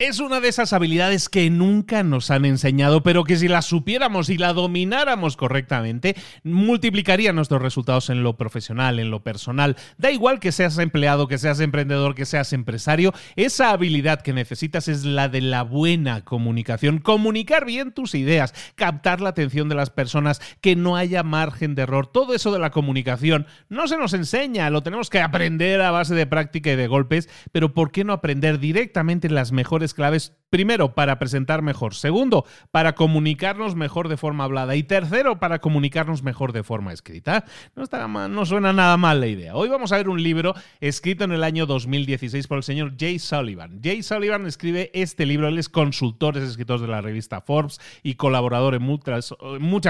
Es una de esas habilidades que nunca nos han enseñado, pero que si la supiéramos y la domináramos correctamente, multiplicaría nuestros resultados en lo profesional, en lo personal. Da igual que seas empleado, que seas emprendedor, que seas empresario, esa habilidad que necesitas es la de la buena comunicación. Comunicar bien tus ideas, captar la atención de las personas, que no haya margen de error. Todo eso de la comunicación no se nos enseña, lo tenemos que aprender a base de práctica y de golpes, pero ¿por qué no aprender directamente las mejores claves Primero, para presentar mejor. Segundo, para comunicarnos mejor de forma hablada. Y tercero, para comunicarnos mejor de forma escrita. No, está no suena nada mal la idea. Hoy vamos a ver un libro escrito en el año 2016 por el señor Jay Sullivan. Jay Sullivan escribe este libro. Él es consultor, es escritor de la revista Forbes y colaborador en muchas,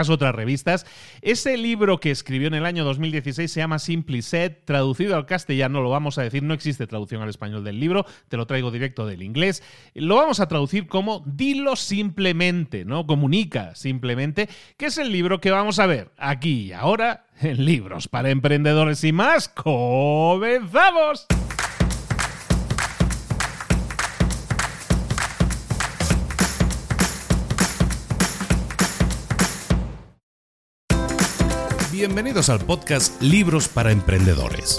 otras revistas. Ese libro que escribió en el año 2016 se llama Simply Said. Traducido al castellano, lo vamos a decir, no existe traducción al español del libro. Te lo traigo directo del inglés. Lo vamos a traducir como Dilo simplemente, ¿no? Comunica simplemente, que es el libro que vamos a ver aquí y ahora en Libros para Emprendedores y más. ¡Comenzamos! Bienvenidos al podcast Libros para Emprendedores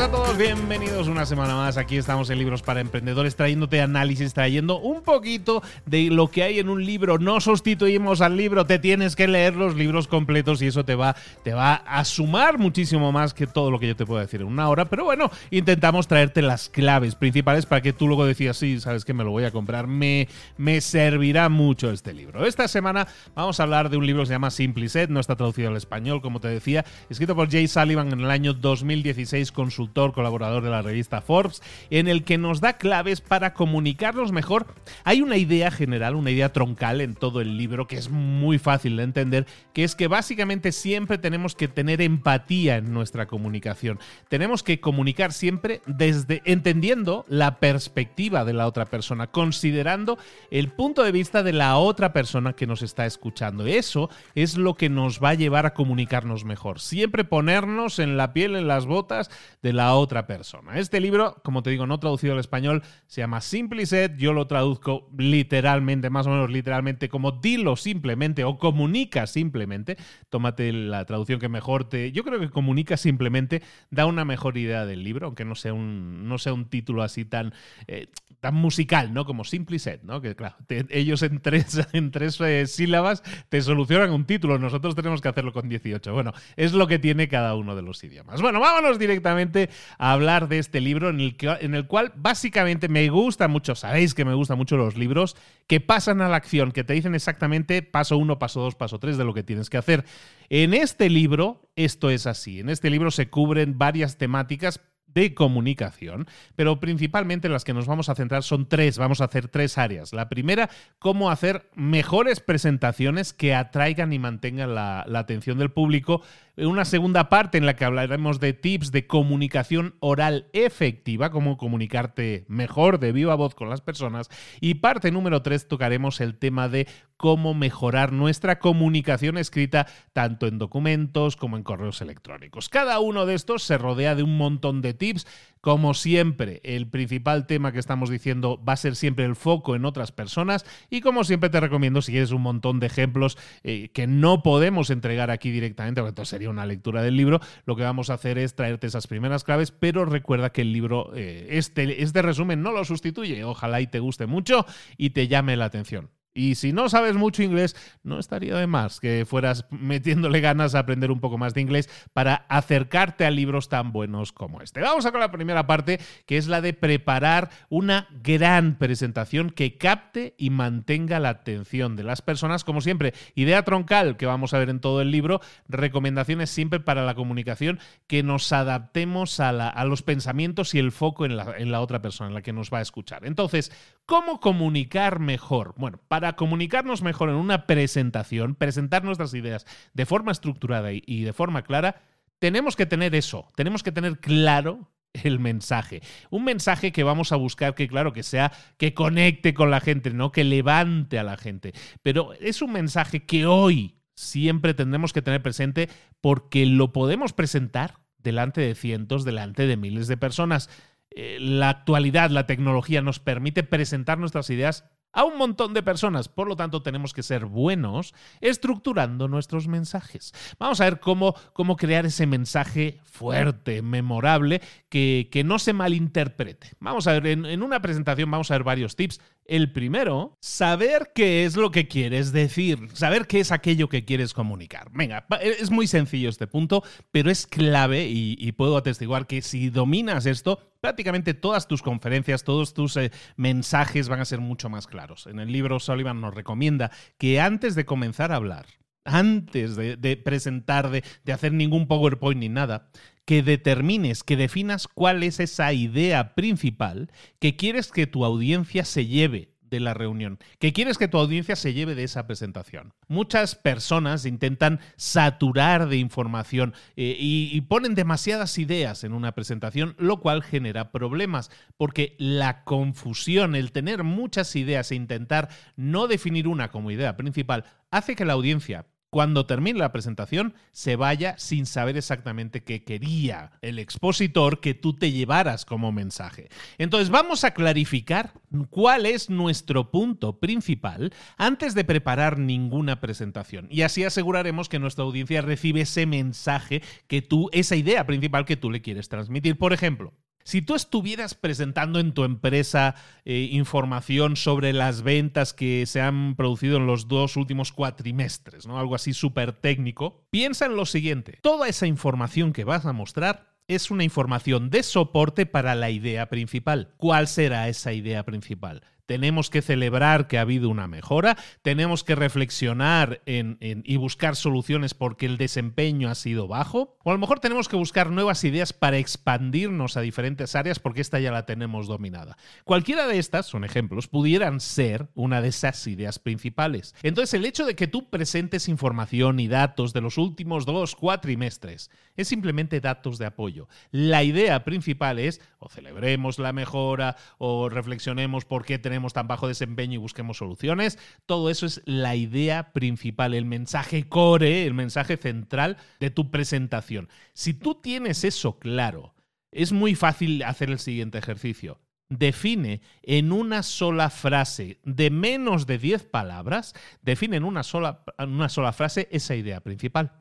A todos, bienvenidos una semana más. Aquí estamos en Libros para Emprendedores trayéndote análisis, trayendo un poquito de lo que hay en un libro. No sustituimos al libro, te tienes que leer los libros completos y eso te va, te va a sumar muchísimo más que todo lo que yo te puedo decir en una hora. Pero bueno, intentamos traerte las claves principales para que tú luego decías, sí, sabes que me lo voy a comprar, me, me servirá mucho este libro. Esta semana vamos a hablar de un libro que se llama Simply Set, no está traducido al español, como te decía, escrito por Jay Sullivan en el año 2016 consultor colaborador de la revista Forbes, en el que nos da claves para comunicarnos mejor. Hay una idea general, una idea troncal en todo el libro que es muy fácil de entender, que es que básicamente siempre tenemos que tener empatía en nuestra comunicación. Tenemos que comunicar siempre desde entendiendo la perspectiva de la otra persona, considerando el punto de vista de la otra persona que nos está escuchando. Eso es lo que nos va a llevar a comunicarnos mejor. Siempre ponernos en la piel, en las botas de la otra persona. Este libro, como te digo, no traducido al español, se llama Simplicet. Yo lo traduzco literalmente, más o menos literalmente, como dilo simplemente o comunica simplemente. Tómate la traducción que mejor te. Yo creo que comunica simplemente da una mejor idea del libro, aunque no sea un, no sea un título así tan, eh, tan musical, ¿no? Como Simplicet, ¿no? Que claro, ellos en tres, en tres eh, sílabas te solucionan un título. Nosotros tenemos que hacerlo con 18. Bueno, es lo que tiene cada uno de los idiomas. Bueno, vámonos directamente a hablar de este libro en el, que, en el cual básicamente me gusta mucho, sabéis que me gustan mucho los libros que pasan a la acción, que te dicen exactamente paso uno, paso dos, paso tres de lo que tienes que hacer. En este libro esto es así. En este libro se cubren varias temáticas de comunicación, pero principalmente las que nos vamos a centrar son tres, vamos a hacer tres áreas. La primera, cómo hacer mejores presentaciones que atraigan y mantengan la, la atención del público una segunda parte en la que hablaremos de tips de comunicación oral efectiva, cómo comunicarte mejor de viva voz con las personas. Y parte número tres tocaremos el tema de cómo mejorar nuestra comunicación escrita tanto en documentos como en correos electrónicos. Cada uno de estos se rodea de un montón de tips como siempre, el principal tema que estamos diciendo va a ser siempre el foco en otras personas y como siempre te recomiendo, si quieres un montón de ejemplos eh, que no podemos entregar aquí directamente, porque entonces sería una lectura del libro, lo que vamos a hacer es traerte esas primeras claves, pero recuerda que el libro, eh, este, este resumen no lo sustituye, ojalá y te guste mucho y te llame la atención. Y si no sabes mucho inglés, no estaría de más que fueras metiéndole ganas a aprender un poco más de inglés para acercarte a libros tan buenos como este. Vamos a con la primera parte, que es la de preparar una gran presentación que capte y mantenga la atención de las personas. Como siempre, idea troncal que vamos a ver en todo el libro, recomendaciones siempre para la comunicación, que nos adaptemos a, los pensamientos y el foco en la, en la otra persona, en la que nos va a escuchar. Entonces, ¿cómo comunicar mejor? Bueno, para para comunicarnos mejor en una presentación, presentar nuestras ideas de forma estructurada y de forma clara, tenemos que tener eso, tenemos que tener claro el mensaje. Un mensaje que vamos a buscar que, claro, que sea, que conecte con la gente, ¿no? Que levante a la gente. Pero es un mensaje que hoy siempre tendremos que tener presente porque lo podemos presentar delante de cientos, delante de miles de personas. Eh, la actualidad, la tecnología nos permite presentar nuestras ideas a un montón de personas. Por lo tanto, tenemos que ser buenos estructurando nuestros mensajes. Vamos a ver cómo, cómo crear ese mensaje fuerte, memorable, que, que no se malinterprete. Vamos a ver, en, en una presentación vamos a ver varios tips. El primero, saber qué es lo que quieres decir, saber qué es aquello que quieres comunicar. Venga, es muy sencillo este punto, pero es clave y, puedo atestiguar que si dominas esto, prácticamente todas tus conferencias, todos tus eh, mensajes van a ser mucho más claros. En el libro Sullivan nos recomienda que antes de comenzar a hablar, antes de, presentar, de, de hacer ningún PowerPoint ni nada, que determines, que definas cuál es esa idea principal que quieres que tu audiencia se lleve de la reunión, que quieres que tu audiencia se lleve de esa presentación. Muchas personas intentan saturar de información eh, y, y, ponen demasiadas ideas en una presentación, lo cual genera problemas, porque la confusión, el tener muchas ideas e intentar no definir una como idea principal, hace que la audiencia cuando termine la presentación se vaya sin saber exactamente qué quería el expositor que tú te llevaras como mensaje. Entonces vamos a clarificar cuál es nuestro punto principal antes de preparar ninguna presentación y así aseguraremos que nuestra audiencia recibe ese mensaje que tú, esa idea principal que tú le quieres transmitir. Por ejemplo, si tú estuvieras presentando en tu empresa eh, información sobre las ventas que se han producido en los dos últimos cuatrimestres, ¿no? algo así súper técnico, piensa en lo siguiente. Toda esa información que vas a mostrar es una información de soporte para la idea principal. ¿Cuál será esa idea principal? Tenemos que celebrar que ha habido una mejora, tenemos que reflexionar y buscar soluciones porque el desempeño ha sido bajo, o a lo mejor tenemos que buscar nuevas ideas para expandirnos a diferentes áreas porque esta ya la tenemos dominada. Cualquiera de estas, son ejemplos, pudieran ser una de esas ideas principales. Entonces, el hecho de que tú presentes información y datos de los últimos dos cuatrimestres es simplemente datos de apoyo. La idea principal es o celebremos la mejora o reflexionemos por qué tenemos tan bajo desempeño y busquemos soluciones. Todo eso es la idea principal, el mensaje core, el mensaje central de tu presentación. Si tú tienes eso claro, es muy fácil hacer el siguiente ejercicio. Define en una sola frase de menos de 10 palabras, define en una sola, en una sola frase esa idea principal.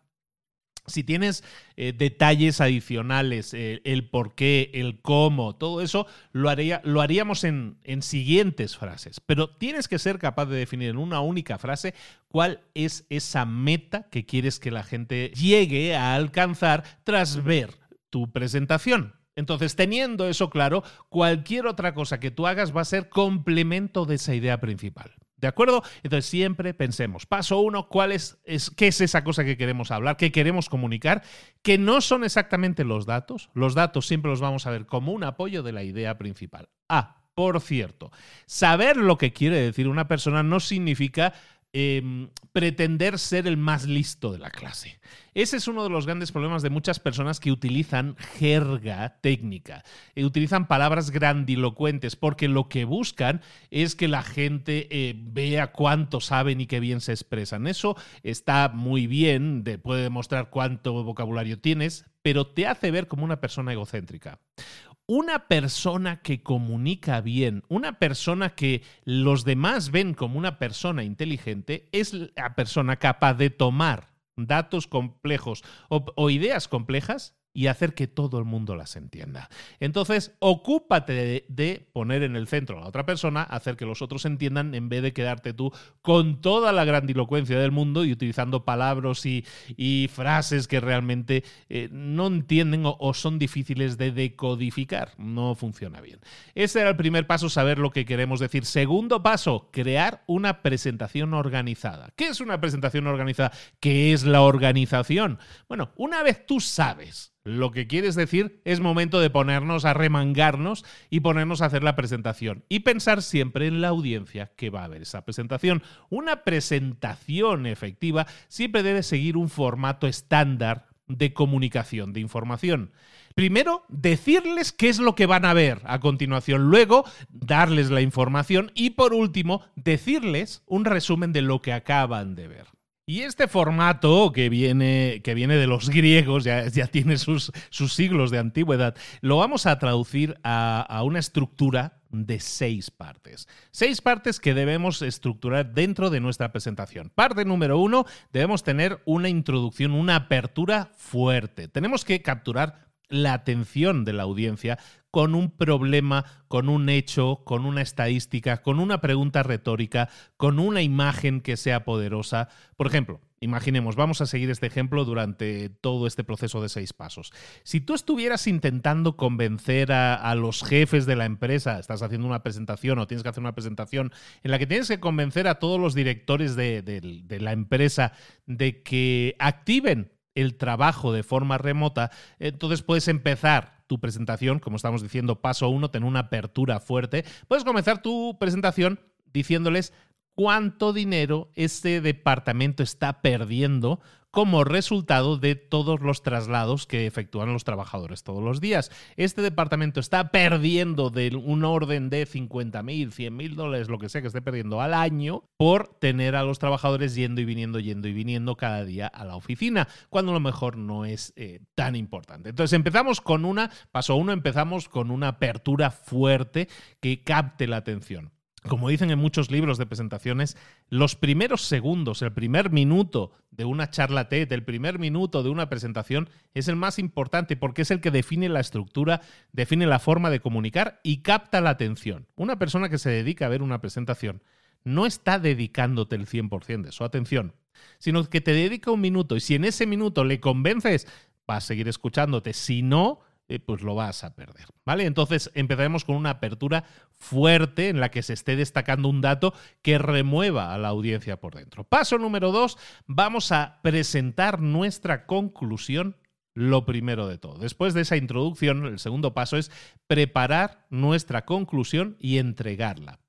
Si tienes eh, detalles adicionales, eh, el por qué, el cómo, todo eso lo, haría, lo haríamos en, en, siguientes frases. Pero tienes que ser capaz de definir en una única frase cuál es esa meta que quieres que la gente llegue a alcanzar tras ver tu presentación. Entonces, teniendo eso claro, cualquier otra cosa que tú hagas va a ser complemento de esa idea principal. ¿De acuerdo? Entonces siempre pensemos, paso uno, ¿cuál es, qué es esa cosa que queremos hablar, qué queremos comunicar? Que no son exactamente los datos. Los datos siempre los vamos a ver como un apoyo de la idea principal. Ah, por cierto, saber lo que quiere decir una persona no significa Em, pretender ser el más listo de la clase. Ese es uno de los grandes problemas de muchas personas que utilizan jerga técnica, y utilizan palabras grandilocuentes, porque lo que buscan es que la gente eh, vea cuánto saben y qué bien se expresan. Eso está muy bien, puede demostrar cuánto vocabulario tienes, pero te hace ver como una persona egocéntrica una persona que comunica bien, una persona que los demás ven como una persona inteligente, es la persona capaz de tomar datos complejos o, ideas complejas y hacer que todo el mundo las entienda. Entonces, ocúpate de, poner en el centro a la otra persona, hacer que los otros entiendan en vez de quedarte tú con toda la grandilocuencia del mundo y utilizando palabras y, frases que realmente eh, no entienden o, son difíciles de decodificar. No funciona bien. Ese era el primer paso, saber lo que queremos decir. Segundo paso, crear una presentación organizada. ¿Qué es una presentación organizada? ¿Qué es la organización? Bueno, una vez tú sabes lo que quieres decir es momento de ponernos a remangarnos y ponernos a hacer la presentación y pensar siempre en la audiencia que va a ver esa presentación. Una presentación efectiva siempre debe seguir un formato estándar de comunicación, de información. Primero, decirles qué es lo que van a ver a continuación, luego darles la información y por último, decirles un resumen de lo que acaban de ver. Y este formato que viene, que viene de los griegos, ya, tiene sus, sus, siglos de antigüedad, lo vamos a traducir a una estructura de seis partes. Seis partes que debemos estructurar dentro de nuestra presentación. Parte número uno, debemos tener una introducción, una apertura fuerte. Tenemos que capturar la atención de la audiencia con un problema, con un hecho, con una estadística, con una pregunta retórica, con una imagen que sea poderosa. Por ejemplo, imaginemos, vamos a seguir este ejemplo durante todo este proceso de seis pasos. Si tú estuvieras intentando convencer a, los jefes de la empresa, estás haciendo una presentación o tienes que hacer una presentación en la que tienes que convencer a todos los directores de la empresa de que activen el trabajo de forma remota, entonces puedes empezar tu presentación, como estamos diciendo, paso uno, tener una apertura fuerte. Puedes comenzar tu presentación diciéndoles cuánto dinero este departamento está perdiendo como resultado de todos los traslados que efectúan los trabajadores todos los días. Este departamento está perdiendo de un orden de 50 mil, 100 mil dólares, lo que sea que esté perdiendo al año, por tener a los trabajadores yendo y viniendo, yendo y viniendo cada día a la oficina, cuando a lo mejor no es eh, tan importante. Entonces empezamos con una, paso uno, empezamos con una apertura fuerte que capte la atención. Como dicen en muchos libros de presentaciones, los primeros segundos, el primer minuto de una charla TED, el primer minuto de una presentación es el más importante porque es el que define la estructura, define la forma de comunicar y capta la atención. Una persona que se dedica a ver una presentación no está dedicándote el 100% de su atención, sino que te dedica un minuto y si en ese minuto le convences, va a seguir escuchándote. Si no, eh, pues lo vas a perder. ¿Vale? Entonces empezaremos con una apertura fuerte en la que se esté destacando un dato que remueva a la audiencia por dentro. Paso número dos, vamos a presentar nuestra conclusión lo primero de todo. Después de esa introducción, el segundo paso es preparar nuestra conclusión y entregarla.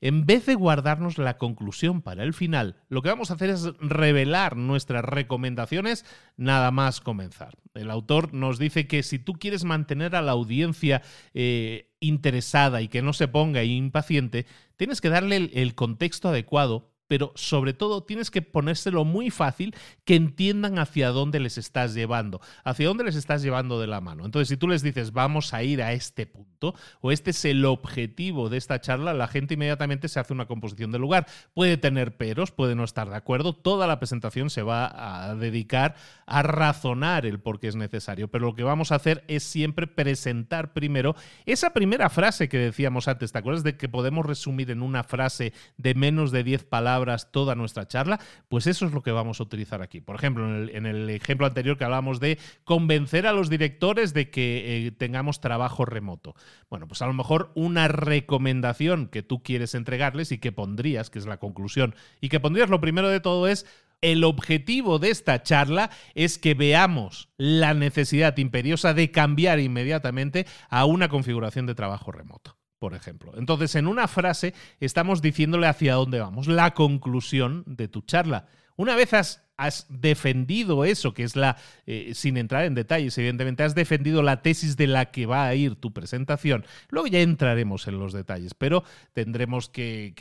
En vez de guardarnos la conclusión para el final, lo que vamos a hacer es revelar nuestras recomendaciones nada más comenzar. El autor nos dice que si tú quieres mantener a la audiencia eh, interesada y que no se ponga impaciente, tienes que darle el contexto adecuado pero sobre todo tienes que ponérselo muy fácil que entiendan hacia dónde les estás llevando, hacia dónde les estás llevando de la mano. Entonces, si tú les dices, vamos a ir a este punto, o este es el objetivo de esta charla, la gente inmediatamente se hace una composición del lugar. Puede tener peros, puede no estar de acuerdo, toda la presentación se va a dedicar a razonar el por qué es necesario, pero lo que vamos a hacer es siempre presentar primero esa primera frase que decíamos antes, ¿te acuerdas de que podemos resumir en una frase de menos de 10 palabras? Toda nuestra charla, pues eso es lo que vamos a utilizar aquí. Por ejemplo, en el, ejemplo anterior que hablábamos de convencer a los directores de que eh, tengamos trabajo remoto. Bueno, pues a lo mejor una recomendación que tú quieres entregarles y que pondrías, que es la conclusión, y que pondrías lo primero de todo es el objetivo de esta charla es que veamos la necesidad imperiosa de cambiar inmediatamente a una configuración de trabajo remoto por ejemplo. Entonces, en una frase estamos diciéndole hacia dónde vamos, la conclusión de tu charla. Una vez has has defendido eso, que es la, eh, sin entrar en detalles, evidentemente, has defendido la tesis de la que va a ir tu presentación. Luego ya entraremos en los detalles, pero tendremos que,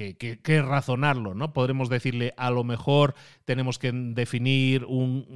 razonarlo, ¿no? Podremos decirle, a lo mejor tenemos que definir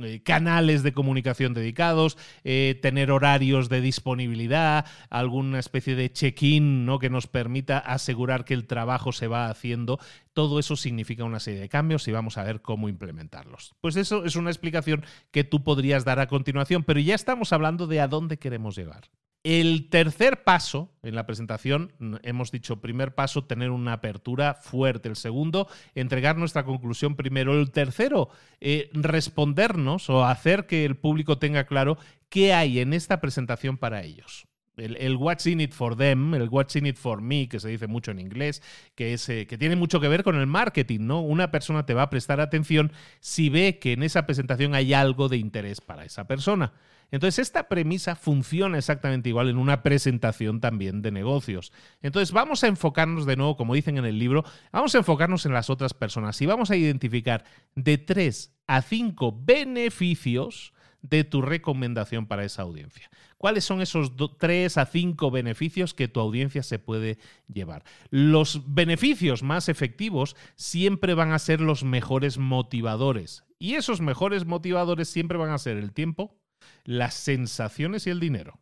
eh, canales de comunicación dedicados, eh, tener horarios de disponibilidad, alguna especie de check-in, ¿no? Que nos permita asegurar que el trabajo se va haciendo. Todo eso significa una serie de cambios y vamos a ver cómo implementarlos. Pues pues eso es una explicación que tú podrías dar a continuación, pero ya estamos hablando de a dónde queremos llegar. El tercer paso en la presentación, hemos dicho, primer paso, tener una apertura fuerte. El segundo, entregar nuestra conclusión primero. El tercero, eh, respondernos o hacer que el público tenga claro qué hay en esta presentación para ellos el, What's in it for them, el What's in it for me, que se dice mucho en inglés, que, es, eh, que tiene mucho que ver con el marketing, ¿no? Una persona te va a prestar atención si ve que en esa presentación hay algo de interés para esa persona. Entonces, esta premisa funciona exactamente igual en una presentación también de negocios. Entonces, vamos a enfocarnos de nuevo, como dicen en el libro, vamos a enfocarnos en las otras personas y vamos a identificar de tres a cinco beneficios de tu recomendación para esa audiencia. ¿Cuáles son esos tres a cinco beneficios que tu audiencia se puede llevar? Los beneficios más efectivos siempre van a ser los mejores motivadores. Y esos mejores motivadores siempre van a ser el tiempo, las sensaciones y el dinero.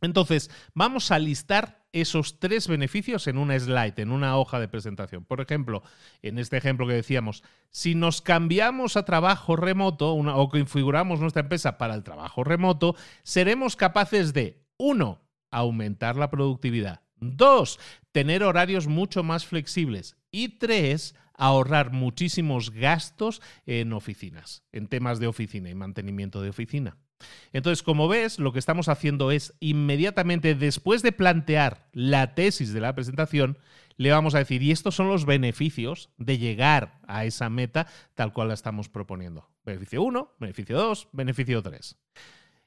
Entonces, vamos a listar esos tres beneficios en una slide, en una hoja de presentación. Por ejemplo, en este ejemplo que decíamos, si nos cambiamos a trabajo remoto o configuramos nuestra empresa para el trabajo remoto, seremos capaces de, uno, aumentar la productividad. Dos, tener horarios mucho más flexibles. Y tres, ahorrar muchísimos gastos en oficinas, en temas de oficina y mantenimiento de oficina. Entonces, como ves, lo que estamos haciendo es inmediatamente después de plantear la tesis de la presentación, le vamos a decir, y estos son los beneficios de llegar a esa meta tal cual la estamos proponiendo. Beneficio 1, beneficio 2, beneficio 3.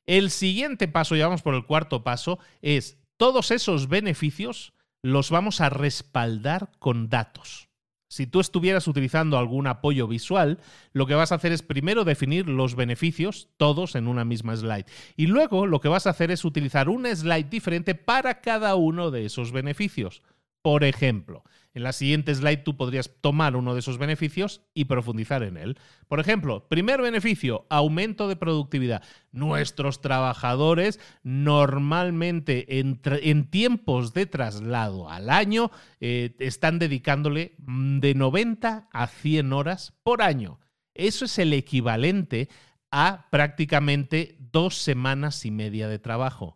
El siguiente paso, ya vamos por el cuarto paso, es todos esos beneficios los vamos a respaldar con datos. Si tú estuvieras utilizando algún apoyo visual, lo que vas a hacer es primero definir los beneficios, todos en una misma slide. Y luego lo que vas a hacer es utilizar una slide diferente para cada uno de esos beneficios. Por ejemplo, en la siguiente slide tú podrías tomar uno de esos beneficios y profundizar en él. Por ejemplo, primer beneficio, aumento de productividad. Nuestros trabajadores normalmente en, tiempos de traslado al año eh, están dedicándole de 90 a 100 horas por año. Eso es el equivalente a prácticamente dos semanas y media de trabajo.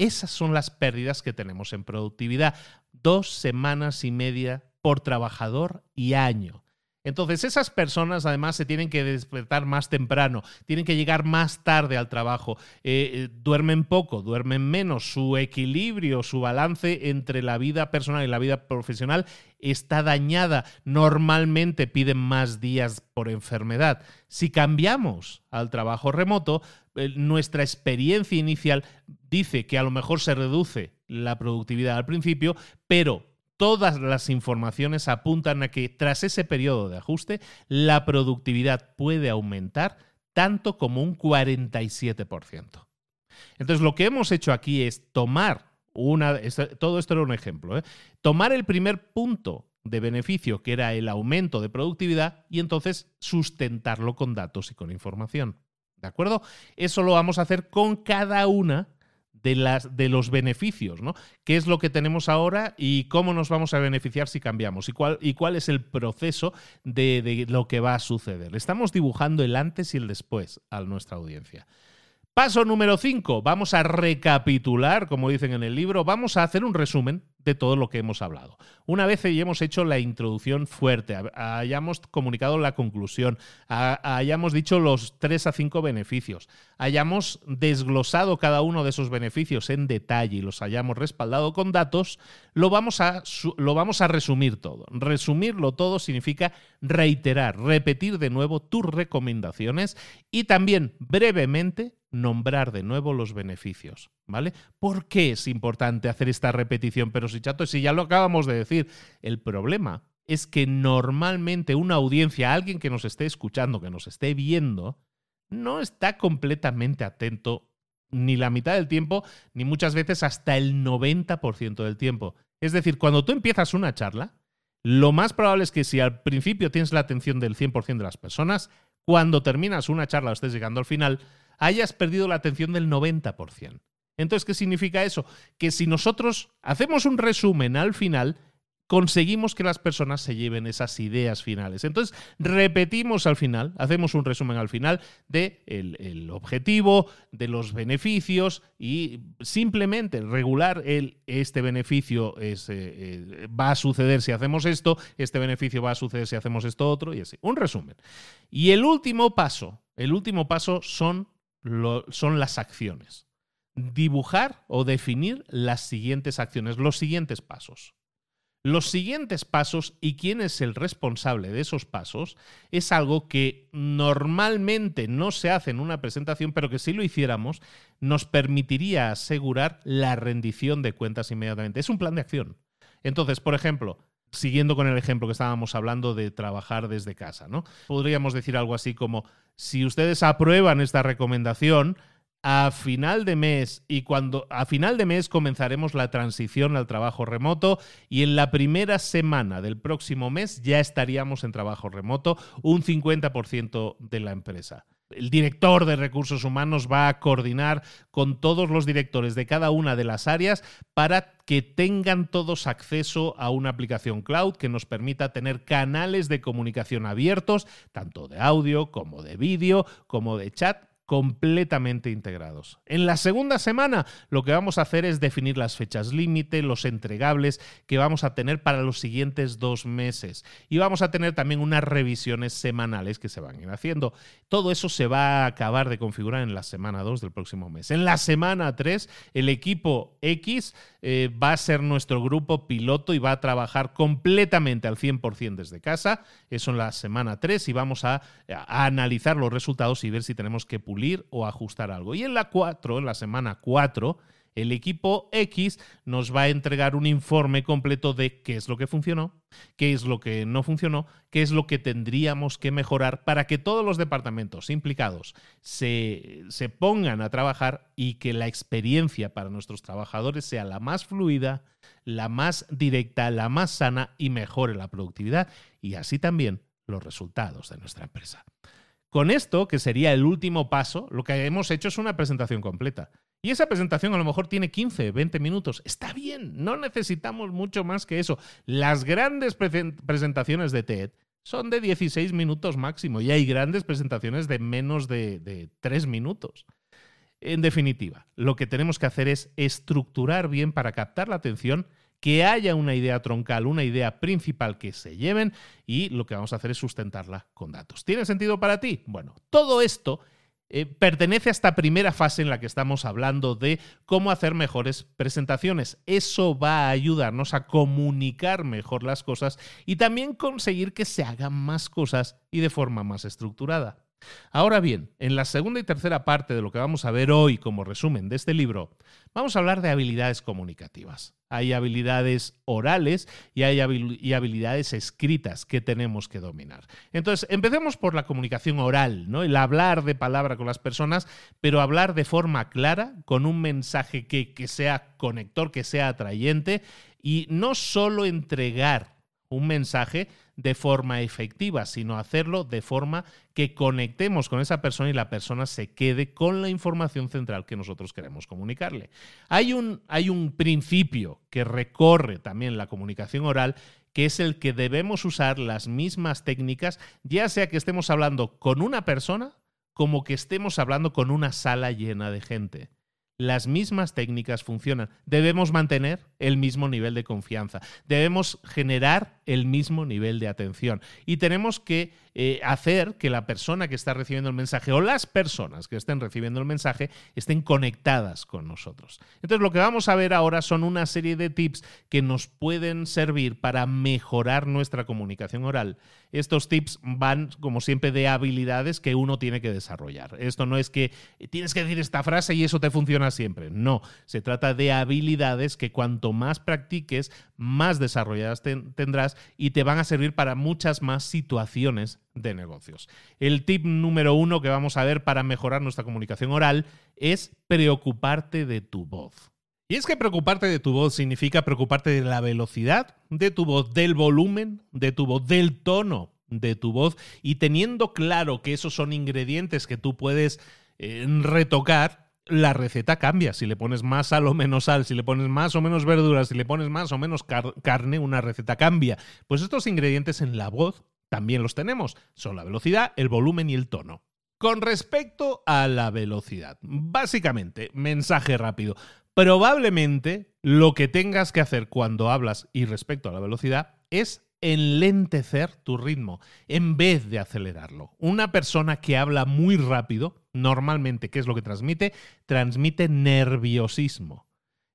Esas son las pérdidas que tenemos en productividad. Dos semanas y media por trabajador y año. Entonces esas personas además se tienen que despertar más temprano, tienen que llegar más tarde al trabajo, eh, eh, duermen poco, duermen menos, su equilibrio, su balance entre la vida personal y la vida profesional está dañada, normalmente piden más días por enfermedad. Si cambiamos al trabajo remoto, eh, nuestra experiencia inicial dice que a lo mejor se reduce la productividad al principio, pero todas las informaciones apuntan a que tras ese periodo de ajuste, la productividad puede aumentar tanto como un 47%. Entonces, lo que hemos hecho aquí es tomar una. Todo esto era un ejemplo. ¿eh? Tomar el primer punto de beneficio, que era el aumento de productividad, y entonces sustentarlo con datos y con información. ¿De acuerdo? Eso lo vamos a hacer con cada una de, las, de los beneficios, ¿no? ¿Qué es lo que tenemos ahora y cómo nos vamos a beneficiar si cambiamos? ¿Y cuál, y cuál es el proceso de, de lo que va a suceder? Estamos dibujando el antes y el después a nuestra audiencia. Paso número 5. Vamos a recapitular, como dicen en el libro, vamos a hacer un resumen de todo lo que hemos hablado. Una vez ya hemos hecho la introducción fuerte, hayamos comunicado la conclusión, hayamos dicho los 3 a 5 beneficios, hayamos desglosado cada uno de esos beneficios en detalle y los hayamos respaldado con datos, lo vamos a, lo vamos a resumir todo. Resumirlo todo significa reiterar, repetir de nuevo tus recomendaciones y también brevemente nombrar de nuevo los beneficios, ¿vale? ¿Por qué es importante hacer esta repetición? Pero si chato, si ya lo acabamos de decir, el problema es que normalmente una audiencia, alguien que nos esté escuchando, que nos esté viendo, no está completamente atento ni la mitad del tiempo, ni muchas veces hasta el 90% del tiempo. Es decir, cuando tú empiezas una charla, lo más probable es que si al principio tienes la atención del 100% de las personas, cuando terminas una charla o estés llegando al final, hayas perdido la atención del 90%. Entonces, ¿qué significa eso? Que si nosotros hacemos un resumen al final, conseguimos que las personas se lleven esas ideas finales. Entonces, repetimos al final, hacemos un resumen al final de el, objetivo, de los beneficios y simplemente regular el, este beneficio es, eh, eh, va a suceder si hacemos esto, este beneficio va a suceder si hacemos esto otro y así. Un resumen. Y el último paso, el último paso son son las acciones. Dibujar o definir las siguientes acciones, los siguientes pasos. Los siguientes pasos y quién es el responsable de esos pasos es algo que normalmente no se hace en una presentación, pero que si lo hiciéramos nos permitiría asegurar la rendición de cuentas inmediatamente. Es un plan de acción. Entonces, por ejemplo, siguiendo con el ejemplo que estábamos hablando de trabajar desde casa, ¿no? Podríamos decir algo así como, si ustedes aprueban esta recomendación, a final de mes y cuando a final de mes comenzaremos la transición al trabajo remoto y en la primera semana del próximo mes ya estaríamos en trabajo remoto un 50% de la empresa el director de recursos humanos va a coordinar con todos los directores de cada una de las áreas para que tengan todos acceso a una aplicación cloud que nos permita tener canales de comunicación abiertos, tanto de audio como de vídeo, como de chat, completamente integrados. En la segunda semana lo que vamos a hacer es definir las fechas límite, los entregables que vamos a tener para los siguientes dos meses y vamos a tener también unas revisiones semanales que se van a ir haciendo. Todo eso se va a acabar de configurar en la semana 2 del próximo mes. En la semana 3 el equipo X eh, va a ser nuestro grupo piloto y va a trabajar completamente al 100% desde casa. Eso en la semana 3 y vamos a, analizar los resultados y ver si tenemos que publicar o ajustar algo. Y en la 4, en la semana 4, el equipo X nos va a entregar un informe completo de qué es lo que funcionó, qué es lo que no funcionó, qué es lo que tendríamos que mejorar para que todos los departamentos implicados se, se pongan a trabajar y que la experiencia para nuestros trabajadores sea la más fluida, la más directa, la más sana y mejore la productividad y así también los resultados de nuestra empresa. Con esto, que sería el último paso, lo que hemos hecho es una presentación completa. Y esa presentación a lo mejor tiene 15, 20 minutos. Está bien, no necesitamos mucho más que eso. Las grandes presentaciones de TED son de 16 minutos máximo y hay grandes presentaciones de menos de, de 3 minutos. En definitiva, lo que tenemos que hacer es estructurar bien para captar la atención que haya una idea troncal, una idea principal que se lleven y lo que vamos a hacer es sustentarla con datos. ¿Tiene sentido para ti? Bueno, todo esto eh, pertenece a esta primera fase en la que estamos hablando de cómo hacer mejores presentaciones. Eso va a ayudarnos a comunicar mejor las cosas y también conseguir que se hagan más cosas y de forma más estructurada. Ahora bien, en la segunda y tercera parte de lo que vamos a ver hoy como resumen de este libro, vamos a hablar de habilidades comunicativas. Hay habilidades orales y hay habilidades escritas que tenemos que dominar. Entonces, empecemos por la comunicación oral, ¿no? El hablar de palabra con las personas, pero hablar de forma clara, con un mensaje que, que sea conector, que sea atrayente, y no solo entregar un mensaje de forma efectiva, sino hacerlo de forma que conectemos con esa persona y la persona se quede con la información central que nosotros queremos comunicarle. Hay un, hay un principio que recorre también la comunicación oral que es el que debemos usar las mismas técnicas, ya sea que estemos hablando con una persona como que estemos hablando con una sala llena de gente las mismas técnicas funcionan. Debemos mantener el mismo nivel de confianza. Debemos generar el mismo nivel de atención. Y tenemos que eh, hacer que la persona que está recibiendo el mensaje o las personas que estén recibiendo el mensaje estén conectadas con nosotros. Entonces lo que vamos a ver ahora son una serie de tips que nos pueden servir para mejorar nuestra comunicación oral. Estos tips van, como siempre, de habilidades que uno tiene que desarrollar. Esto no es que tienes que decir esta frase y eso te funciona siempre. No, se trata de habilidades que cuanto más practiques, más desarrolladas tendrás y te van a servir para muchas más situaciones de negocios. El tip número uno que vamos a ver para mejorar nuestra comunicación oral es preocuparte de tu voz. Y es que preocuparte de tu voz significa preocuparte de la velocidad de tu voz, del volumen de tu voz, del tono de tu voz y teniendo claro que esos son ingredientes que tú puedes eh, retocar, la receta cambia. Si le pones más sal o menos sal, si le pones más o menos verduras, si le pones más o menos carne, una receta cambia. Pues estos ingredientes en la voz también los tenemos. Son la velocidad, el volumen y el tono. Con respecto a la velocidad, básicamente, mensaje rápido. Probablemente lo que tengas que hacer cuando hablas y respecto a la velocidad es enlentecer tu ritmo en vez de acelerarlo. Una persona que habla muy rápido, normalmente, ¿qué es lo que transmite? Transmite nerviosismo.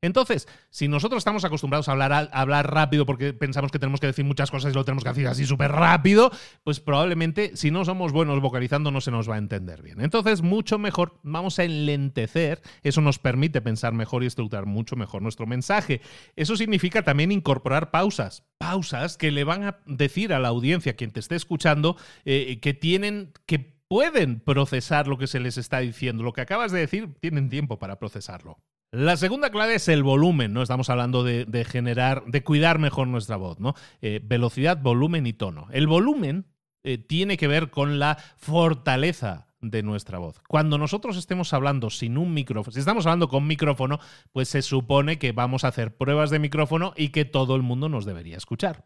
Entonces, si nosotros estamos acostumbrados a hablar, rápido porque pensamos que tenemos que decir muchas cosas y lo tenemos que decir así súper rápido, pues probablemente si no somos buenos vocalizando no se nos va a entender bien. Entonces, mucho mejor vamos a enlentecer, eso nos permite pensar mejor y estructurar mucho mejor nuestro mensaje. Eso significa también incorporar pausas, pausas que le van a decir a la audiencia, quien te esté escuchando, eh, que tienen que pueden procesar lo que se les está diciendo. Lo que acabas de decir, tienen tiempo para procesarlo. La segunda clave es el volumen, ¿no? Estamos hablando de, generar, de cuidar mejor nuestra voz, ¿no? Eh, velocidad, volumen y tono. El volumen eh, tiene que ver con la fortaleza de nuestra voz. Cuando nosotros estemos hablando sin un micrófono, si estamos hablando con micrófono, pues se supone que vamos a hacer pruebas de micrófono y que todo el mundo nos debería escuchar.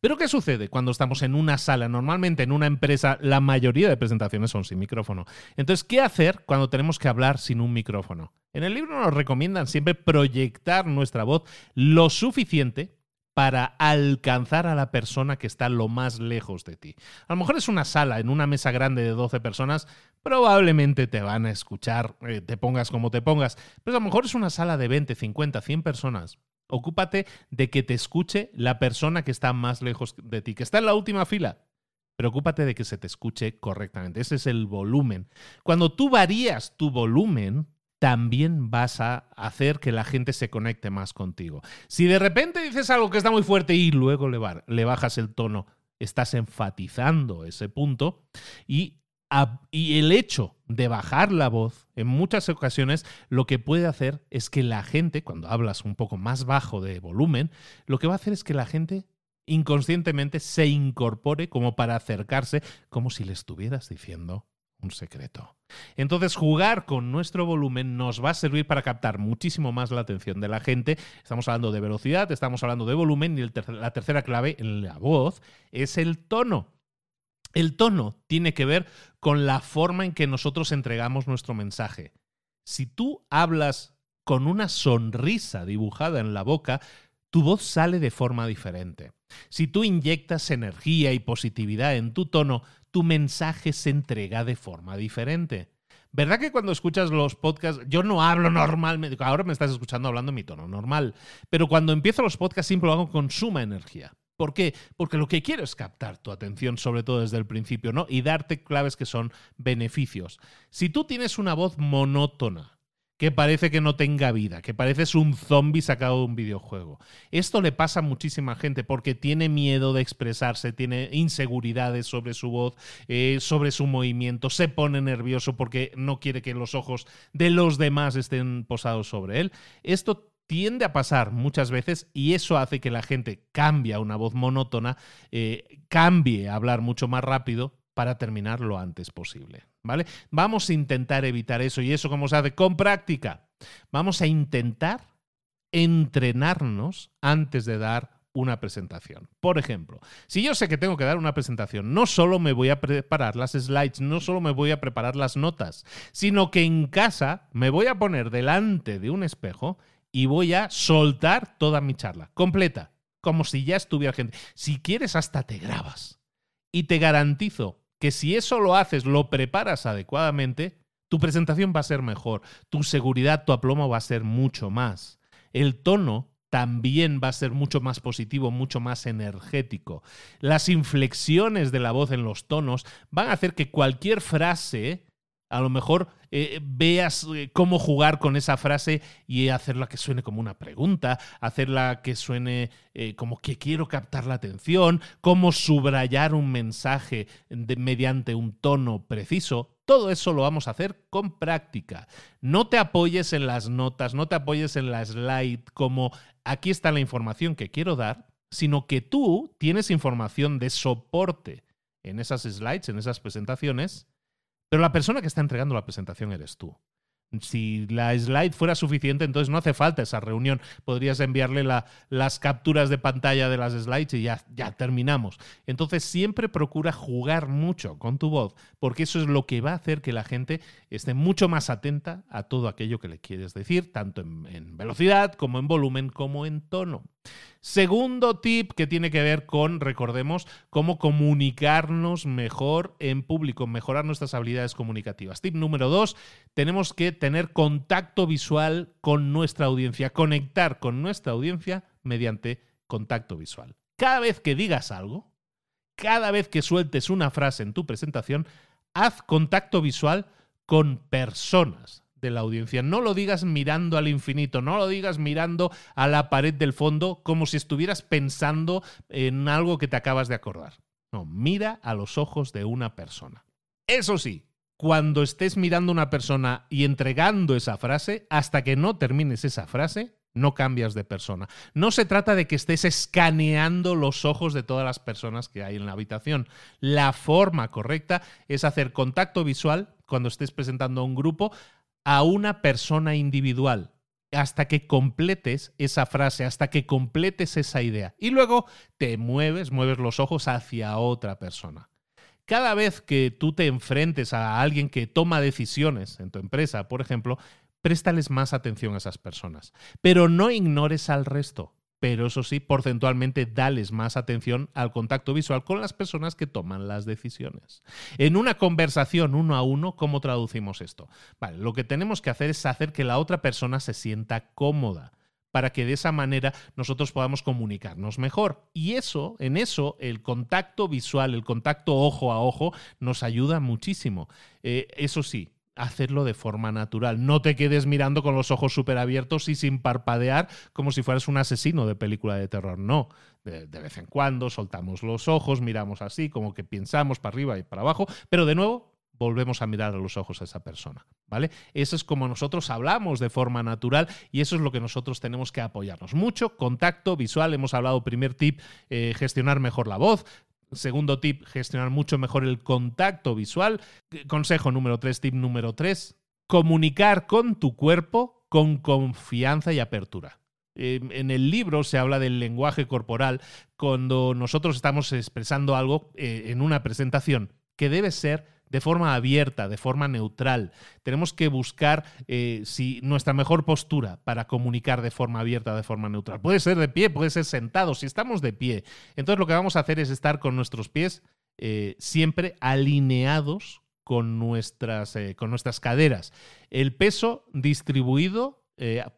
Pero ¿qué sucede cuando estamos en una sala? Normalmente en una empresa la mayoría de presentaciones son sin micrófono. Entonces, ¿qué hacer cuando tenemos que hablar sin un micrófono? En el libro nos recomiendan siempre proyectar nuestra voz lo suficiente para alcanzar a la persona que está lo más lejos de ti. A lo mejor es una sala, en una mesa grande de 12 personas, probablemente te van a escuchar, eh, te pongas como te pongas, pero a lo mejor es una sala de 20, 50, 100 personas. Ocúpate de que te escuche la persona que está más lejos de ti, que está en la última fila. Preocúpate de que se te escuche correctamente. Ese es el volumen. Cuando tú varías tu volumen, también vas a hacer que la gente se conecte más contigo. Si de repente dices algo que está muy fuerte y luego le, bajas el tono, estás enfatizando ese punto y, y el hecho de bajar la voz en muchas ocasiones lo que puede hacer es que la gente, cuando hablas un poco más bajo de volumen, lo que va a hacer es que la gente inconscientemente se incorpore como para acercarse, como si le estuvieras diciendo un secreto. Entonces, jugar con nuestro volumen nos va a servir para captar muchísimo más la atención de la gente. Estamos hablando de velocidad, estamos hablando de volumen y la tercera clave en la voz es el tono. El tono tiene que ver con la forma en que nosotros entregamos nuestro mensaje. Si tú hablas con una sonrisa dibujada en la boca, tu voz sale de forma diferente. Si tú inyectas energía y positividad en tu tono, tu mensaje se entrega de forma diferente. ¿Verdad que cuando escuchas los podcasts, yo no hablo normalmente, ahora me estás escuchando hablando en mi tono normal, pero cuando empiezo los podcasts siempre lo hago con suma energía. ¿Por qué? Porque lo que quiero es captar tu atención, sobre todo desde el principio, ¿no? Y darte claves que son beneficios. Si tú tienes una voz monótona, que parece que no tenga vida, que pareces un zombie sacado de un videojuego. Esto le pasa a muchísima gente porque tiene miedo de expresarse, tiene inseguridades sobre su voz, eh, sobre su movimiento, se pone nervioso porque no quiere que los ojos de los demás estén posados sobre él. Esto tiende a pasar muchas veces y eso hace que la gente cambie a una voz monótona, eh, cambie a hablar mucho más rápido para terminar lo antes posible. ¿Vale? Vamos a intentar evitar eso y eso cómo se hace con práctica. Vamos a intentar entrenarnos antes de dar una presentación. Por ejemplo, si yo sé que tengo que dar una presentación, no solo me voy a preparar las slides, no solo me voy a preparar las notas, sino que en casa me voy a poner delante de un espejo y voy a soltar toda mi charla, completa, como si ya estuviera gente. Si quieres, hasta te grabas. Y te garantizo que si eso lo haces, lo preparas adecuadamente, tu presentación va a ser mejor, tu seguridad, tu aplomo va a ser mucho más. El tono también va a ser mucho más positivo, mucho más energético. Las inflexiones de la voz en los tonos van a hacer que cualquier frase a lo mejor eh, veas eh, cómo jugar con esa frase y hacerla que suene como una pregunta, hacerla que suene eh, como que quiero captar la atención, cómo subrayar un mensaje mediante un tono preciso. Todo eso lo vamos a hacer con práctica. No te apoyes en las notas, no te apoyes en la slide como aquí está la información que quiero dar, sino que tú tienes información de soporte en esas slides, en esas presentaciones pero la persona que está entregando la presentación eres tú. Si la slide fuera suficiente, entonces no hace falta esa reunión. Podrías enviarle las capturas de pantalla de las slides y ya, ya terminamos. Entonces siempre procura jugar mucho con tu voz, porque eso es lo que va a hacer que la gente esté mucho más atenta a todo aquello que le quieres decir, tanto en velocidad como en volumen como en tono. Segundo tip que tiene que ver con, recordemos, cómo comunicarnos mejor en público, mejorar nuestras habilidades comunicativas. Tip número dos, tenemos que tener contacto visual con nuestra audiencia, conectar con nuestra audiencia mediante contacto visual. Cada vez que digas algo, cada vez que sueltes una frase en tu presentación, haz contacto visual con personas de la audiencia. No lo digas mirando al infinito, no lo digas mirando a la pared del fondo como si estuvieras pensando en algo que te acabas de acordar. No, mira a los ojos de una persona. Eso sí, cuando estés mirando a una persona y entregando esa frase, hasta que no termines esa frase, no cambias de persona. No se trata de que estés escaneando los ojos de todas las personas que hay en la habitación. La forma correcta es hacer contacto visual cuando estés presentando a un grupo a una persona individual hasta que completes esa frase, hasta que completes esa idea. Y luego te mueves, mueves los ojos hacia otra persona. Cada vez que tú te enfrentes a alguien que toma decisiones en tu empresa, por ejemplo, préstales más atención a esas personas. Pero no ignores al resto pero eso sí, porcentualmente dales más atención al contacto visual con las personas que toman las decisiones. En una conversación uno a uno, ¿cómo traducimos esto? Vale, lo que tenemos que hacer es hacer que la otra persona se sienta cómoda para que de esa manera nosotros podamos comunicarnos mejor. Y eso, en eso, el contacto visual, el contacto ojo a ojo, nos ayuda muchísimo. Eh, eso sí, hacerlo de forma natural. No te quedes mirando con los ojos súper abiertos y sin parpadear como si fueras un asesino de película de terror. No. De, vez en cuando soltamos los ojos, miramos así, como que pensamos para arriba y para abajo, pero de nuevo volvemos a mirar a los ojos a esa persona, ¿vale? Eso es como nosotros hablamos de forma natural y eso es lo que nosotros tenemos que apoyarnos. Mucho contacto visual, hemos hablado primer tip, eh, gestionar mejor la voz, Segundo tip, gestionar mucho mejor el contacto visual. Consejo número tres, tip número tres, comunicar con tu cuerpo con confianza y apertura. En el libro se habla del lenguaje corporal cuando nosotros estamos expresando algo eh, en una presentación que debe ser de forma abierta, de forma neutral. Tenemos que buscar eh, si nuestra mejor postura para comunicar de forma abierta, de forma neutral. Puede ser de pie, puede ser sentado. Si estamos de pie, entonces lo que vamos a hacer es estar con nuestros pies eh, siempre alineados con nuestras, eh, con nuestras caderas. El peso distribuido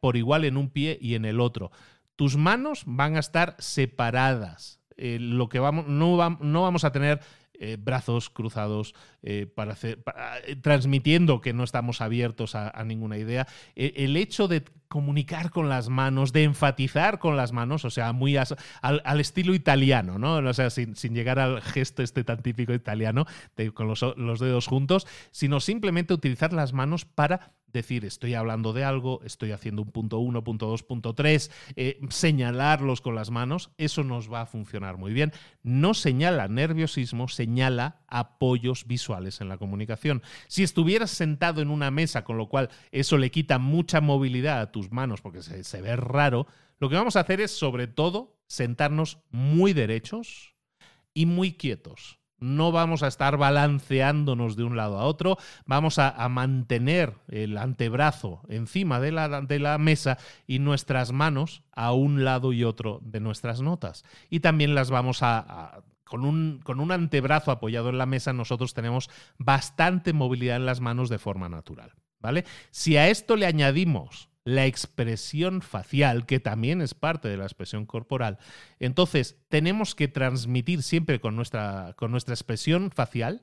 por igual en un pie y en el otro. Tus manos van a estar separadas. lo que vamos, no, no vamos a tener eh, brazos cruzados, eh, para hacer, eh, transmitiendo que no estamos abiertos a, ninguna idea. E, el hecho de comunicar con las manos, de enfatizar con las manos, o sea, muy al, estilo italiano, ¿no? O sea, sin, llegar al gesto este tan típico italiano, con los, los dedos juntos, sino simplemente utilizar las manos para decir estoy hablando de algo, estoy haciendo un punto 1, punto 2, punto 3, eh, señalarlos con las manos, eso nos va a funcionar muy bien. No señala nerviosismo, señala apoyos visuales en la comunicación. Si estuvieras sentado en una mesa, con lo cual eso le quita mucha movilidad a tus manos porque se, se ve raro, lo que vamos a hacer es sobre todo sentarnos muy derechos y muy quietos no vamos a estar balanceándonos de un lado a otro, vamos a, mantener el antebrazo encima de la, de la, mesa y nuestras manos a un lado y otro de nuestras notas. Y también las vamos a, con, un, con un antebrazo apoyado en la mesa, nosotros tenemos bastante movilidad en las manos de forma natural. ¿Vale? Si a esto le añadimos la expresión facial, que también es parte de la expresión corporal. Entonces, tenemos que transmitir siempre con nuestra, con nuestra expresión facial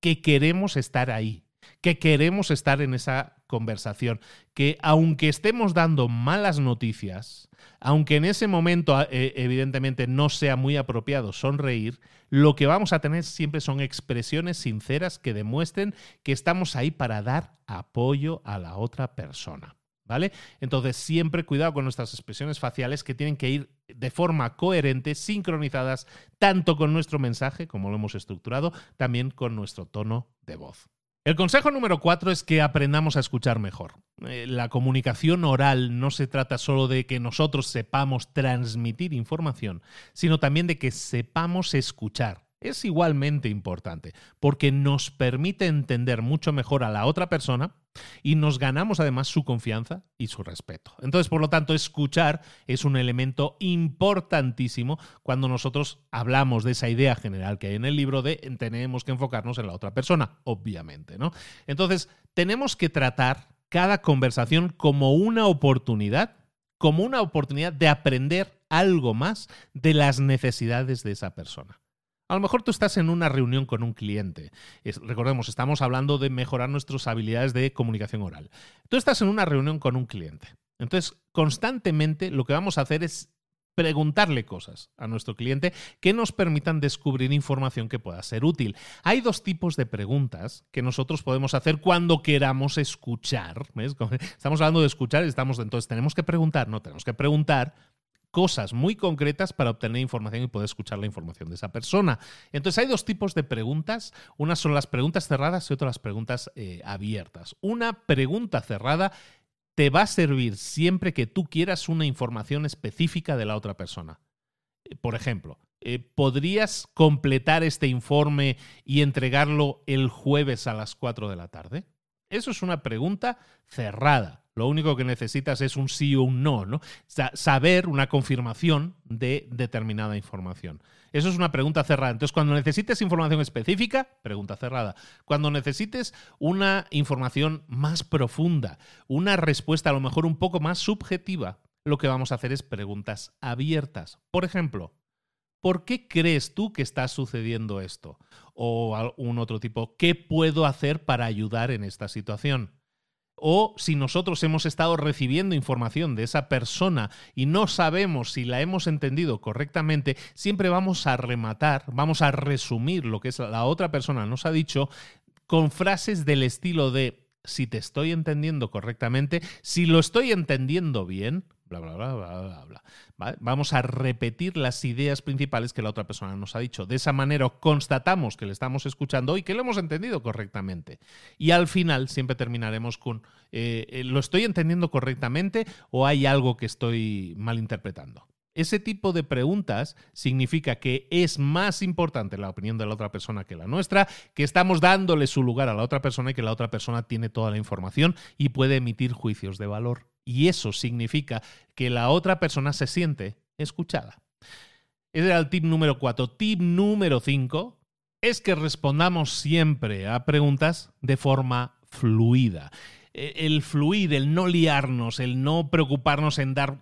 que queremos estar ahí, que queremos estar en esa conversación, que aunque estemos dando malas noticias, aunque en ese momento eh, evidentemente no sea muy apropiado sonreír, lo que vamos a tener siempre son expresiones sinceras que demuestren que estamos ahí para dar apoyo a la otra persona. ¿Vale? Entonces, siempre cuidado con nuestras expresiones faciales que tienen que ir de forma coherente, sincronizadas, tanto con nuestro mensaje, como lo hemos estructurado, también con nuestro tono de voz. El consejo número cuatro es que aprendamos a escuchar mejor. Eh, la comunicación oral no se trata solo de que nosotros sepamos transmitir información, sino también de que sepamos escuchar es igualmente importante porque nos permite entender mucho mejor a la otra persona y nos ganamos además su confianza y su respeto. Entonces, por lo tanto, escuchar es un elemento importantísimo cuando nosotros hablamos de esa idea general que hay en el libro de tenemos que enfocarnos en la otra persona, obviamente, ¿no? Entonces, tenemos que tratar cada conversación como una oportunidad, como una oportunidad de aprender algo más de las necesidades de esa persona. A lo mejor tú estás en una reunión con un cliente. recordemos, estamos hablando de mejorar nuestras habilidades de comunicación oral. Tú estás en una reunión con un cliente. Entonces, constantemente lo que vamos a hacer es preguntarle cosas a nuestro cliente que nos permitan descubrir información que pueda ser útil. Hay dos tipos de preguntas que nosotros podemos hacer cuando queramos escuchar. Estamos hablando de escuchar y estamos entonces tenemos que preguntar, no tenemos que preguntar cosas muy concretas para obtener información y poder escuchar la información de esa persona. Entonces hay dos tipos de preguntas. Unas son las preguntas cerradas y otras las preguntas eh, abiertas. Una pregunta cerrada te va a servir siempre que tú quieras una información específica de la otra persona. Eh, por ejemplo, eh, ¿podrías completar este informe y entregarlo el jueves a las 4 de la tarde? Eso es una pregunta cerrada. Lo único que necesitas es un sí o un no, ¿no? saber una confirmación de determinada información. Eso es una pregunta cerrada. Entonces, cuando necesites información específica, pregunta cerrada. Cuando necesites una información más profunda, una respuesta a lo mejor un poco más subjetiva, lo que vamos a hacer es preguntas abiertas. Por ejemplo, ¿por qué crees tú que está sucediendo esto? O algún otro tipo, ¿qué puedo hacer para ayudar en esta situación? o si nosotros hemos estado recibiendo información de esa persona y no sabemos si la hemos entendido correctamente, siempre vamos a rematar, vamos a resumir lo que la otra persona nos ha dicho con frases del estilo de si te estoy entendiendo correctamente, si lo estoy entendiendo bien, bla, bla, bla, bla, bla, bla. Vamos a repetir las ideas principales que la otra persona nos ha dicho. De esa manera constatamos que le estamos escuchando y que lo hemos entendido correctamente. Y al final siempre terminaremos con, eh, eh, ¿lo estoy entendiendo correctamente o hay algo que estoy malinterpretando? Ese tipo de preguntas significa que es más importante la opinión de la otra persona que la nuestra, que estamos dándole su lugar a la otra persona y que la otra persona tiene toda la información y puede emitir juicios de valor. Y eso significa que la otra persona se siente escuchada. Ese era el tip número 4. Tip número 5 es que respondamos siempre a preguntas de forma fluida. Eh, el fluir, el no liarnos, el no preocuparnos en dar,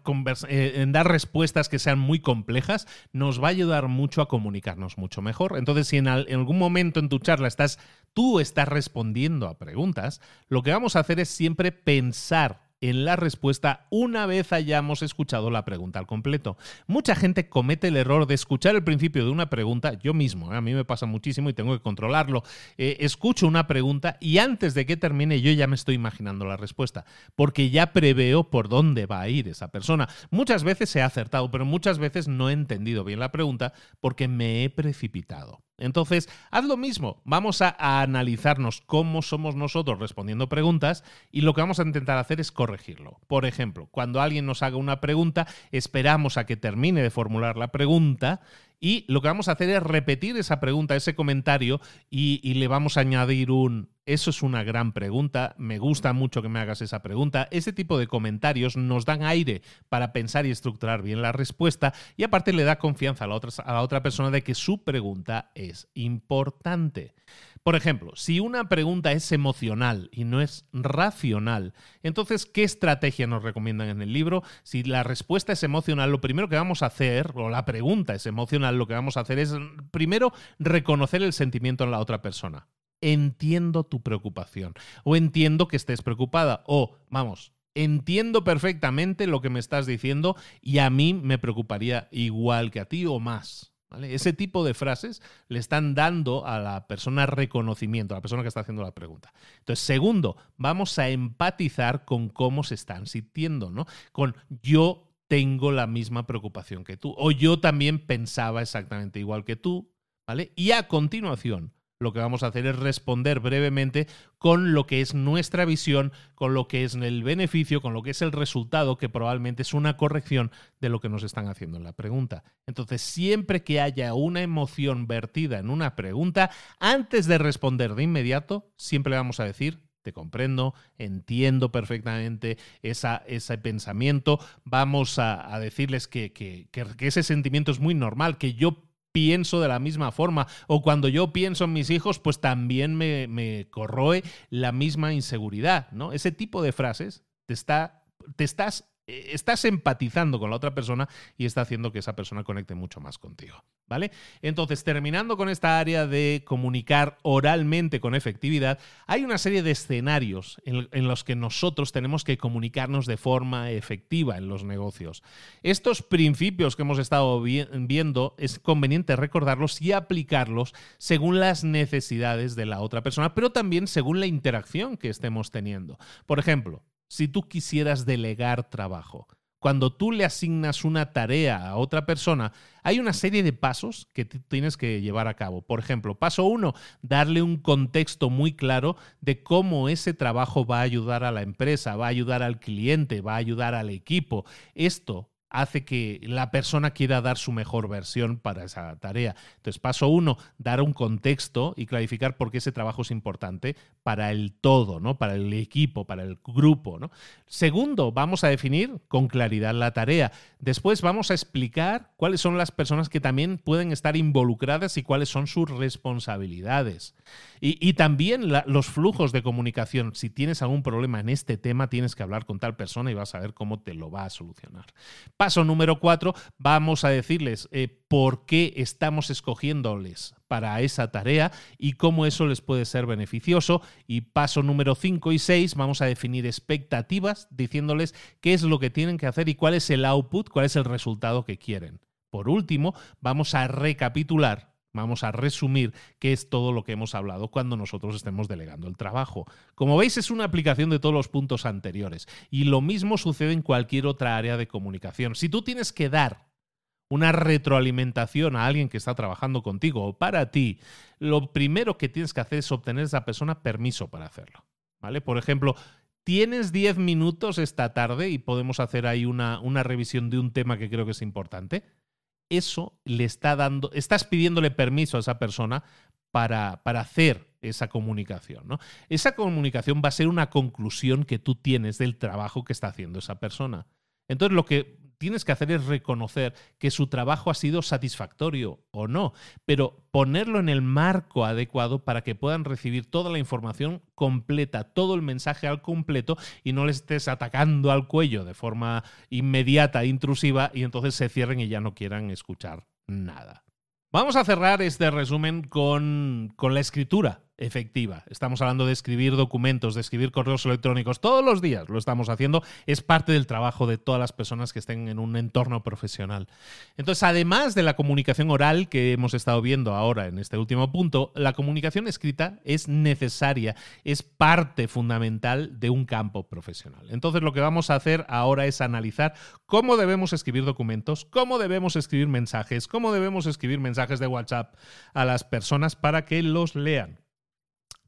eh, en dar respuestas que sean muy complejas, nos va a ayudar mucho a comunicarnos mucho mejor. Entonces, si en, en algún momento en tu charla estás, tú estás respondiendo a preguntas, lo que vamos a hacer es siempre pensar en la respuesta una vez hayamos escuchado la pregunta al completo. Mucha gente comete el error de escuchar el principio de una pregunta, yo mismo, ¿eh? a mí me pasa muchísimo y tengo que controlarlo. Eh, escucho una pregunta y antes de que termine yo ya me estoy imaginando la respuesta, porque ya preveo por dónde va a ir esa persona. Muchas veces he acertado, pero muchas veces no he entendido bien la pregunta porque me he precipitado. Entonces, haz lo mismo. Vamos a, analizarnos cómo somos nosotros respondiendo preguntas y lo que vamos a intentar hacer es corregirlo. Por ejemplo, cuando alguien nos haga una pregunta, esperamos a que termine de formular la pregunta y lo que vamos a hacer es repetir esa pregunta, ese comentario, y, le vamos a añadir un, eso es una gran pregunta, me gusta mucho que me hagas esa pregunta. Ese tipo de comentarios nos dan aire para pensar y estructurar bien la respuesta y aparte le da confianza a la otra, a la otra persona de que su pregunta es importante. Por ejemplo, si una pregunta es emocional y no es racional, entonces, ¿qué estrategia nos recomiendan en el libro? Si la respuesta es emocional, lo primero que vamos a hacer, o la pregunta es emocional, lo que vamos a hacer es primero reconocer el sentimiento en la otra persona. Entiendo tu preocupación, o entiendo que estés preocupada, o vamos, entiendo perfectamente lo que me estás diciendo y a mí me preocuparía igual que a ti o más. Ese tipo de frases le están dando a la persona reconocimiento, a la persona que está haciendo la pregunta. Entonces, segundo, vamos a empatizar con cómo se están sintiendo, ¿no? Con yo tengo la misma preocupación que tú, o yo también pensaba exactamente igual que tú, ¿vale? Y a continuación, lo que vamos a hacer es responder brevemente con lo que es nuestra visión, con lo que es el beneficio, con lo que es el resultado, que probablemente es una corrección de lo que nos están haciendo en la pregunta. Entonces, siempre que haya una emoción vertida en una pregunta, antes de responder de inmediato, siempre vamos a decir, te comprendo, entiendo perfectamente ese pensamiento. Vamos a, decirles que, que, ese sentimiento es muy normal, que yo pienso de la misma forma. O cuando yo pienso en mis hijos, pues también me, me corroe la misma inseguridad, ¿no? Ese tipo de frases te, está, te estás estás empatizando con la otra persona y está haciendo que esa persona conecte mucho más contigo. ¿Vale? Entonces, terminando con esta área de comunicar oralmente con efectividad, hay una serie de escenarios en, los que nosotros tenemos que comunicarnos de forma efectiva en los negocios. Estos principios que hemos estado viendo es conveniente recordarlos y aplicarlos según las necesidades de la otra persona, pero también según la interacción que estemos teniendo. Por ejemplo, si tú quisieras delegar trabajo. Cuando tú le asignas una tarea a otra persona, hay una serie de pasos que tienes que llevar a cabo. Por ejemplo, paso uno, darle un contexto muy claro de cómo ese trabajo va a ayudar a la empresa, va a ayudar al cliente, va a ayudar al equipo. Esto hace que la persona quiera dar su mejor versión para esa tarea. Entonces, paso uno, dar un contexto y clarificar por qué ese trabajo es importante para el todo, ¿no? Para el equipo, para el grupo, ¿no? Segundo, vamos a definir con claridad la tarea. Después vamos a explicar cuáles son las personas que también pueden estar involucradas y cuáles son sus responsabilidades. Y, también los flujos de comunicación. Si tienes algún problema en este tema, tienes que hablar con tal persona y vas a ver cómo te lo va a solucionar. Paso número cuatro, vamos a decirles eh, por qué estamos escogiéndoles para esa tarea y cómo eso les puede ser beneficioso. Y paso número cinco y seis, vamos a definir expectativas diciéndoles qué es lo que tienen que hacer y cuál es el output, cuál es el resultado que quieren. Por último, vamos a recapitular Vamos a resumir qué es todo lo que hemos hablado cuando nosotros estemos delegando el trabajo. Como veis, es una aplicación de todos los puntos anteriores. Y lo mismo sucede en cualquier otra área de comunicación. Si tú tienes que dar una retroalimentación a alguien que está trabajando contigo o para ti, lo primero que tienes que hacer es obtener de esa persona permiso para hacerlo. ¿Vale? Por ejemplo, ¿Tienes 10 minutos esta tarde y podemos hacer ahí una revisión de un tema que creo que es importante? Eso le está dando, estás pidiéndole permiso a esa persona para, para hacer esa comunicación. ¿no? Esa comunicación va a ser una conclusión que tú tienes del trabajo que está haciendo esa persona. Entonces, lo que tienes que hacer es reconocer que su trabajo ha sido satisfactorio o no, pero ponerlo en el marco adecuado para que puedan recibir toda la información completa, todo el mensaje al completo y no les estés atacando al cuello de forma inmediata, intrusiva y entonces se cierren y ya no quieran escuchar nada. Vamos a cerrar este resumen con, con la escritura efectiva. Estamos hablando de escribir documentos, de escribir correos electrónicos. Todos los días lo estamos haciendo. Es parte del trabajo de todas las personas que estén en un entorno profesional. Entonces, además de la comunicación oral que hemos estado viendo ahora en este último punto, la comunicación escrita es necesaria, es parte fundamental de un campo profesional. Entonces, lo que vamos a hacer ahora es analizar cómo debemos escribir documentos, cómo debemos escribir mensajes, cómo debemos escribir mensajes de WhatsApp a las personas para que los lean.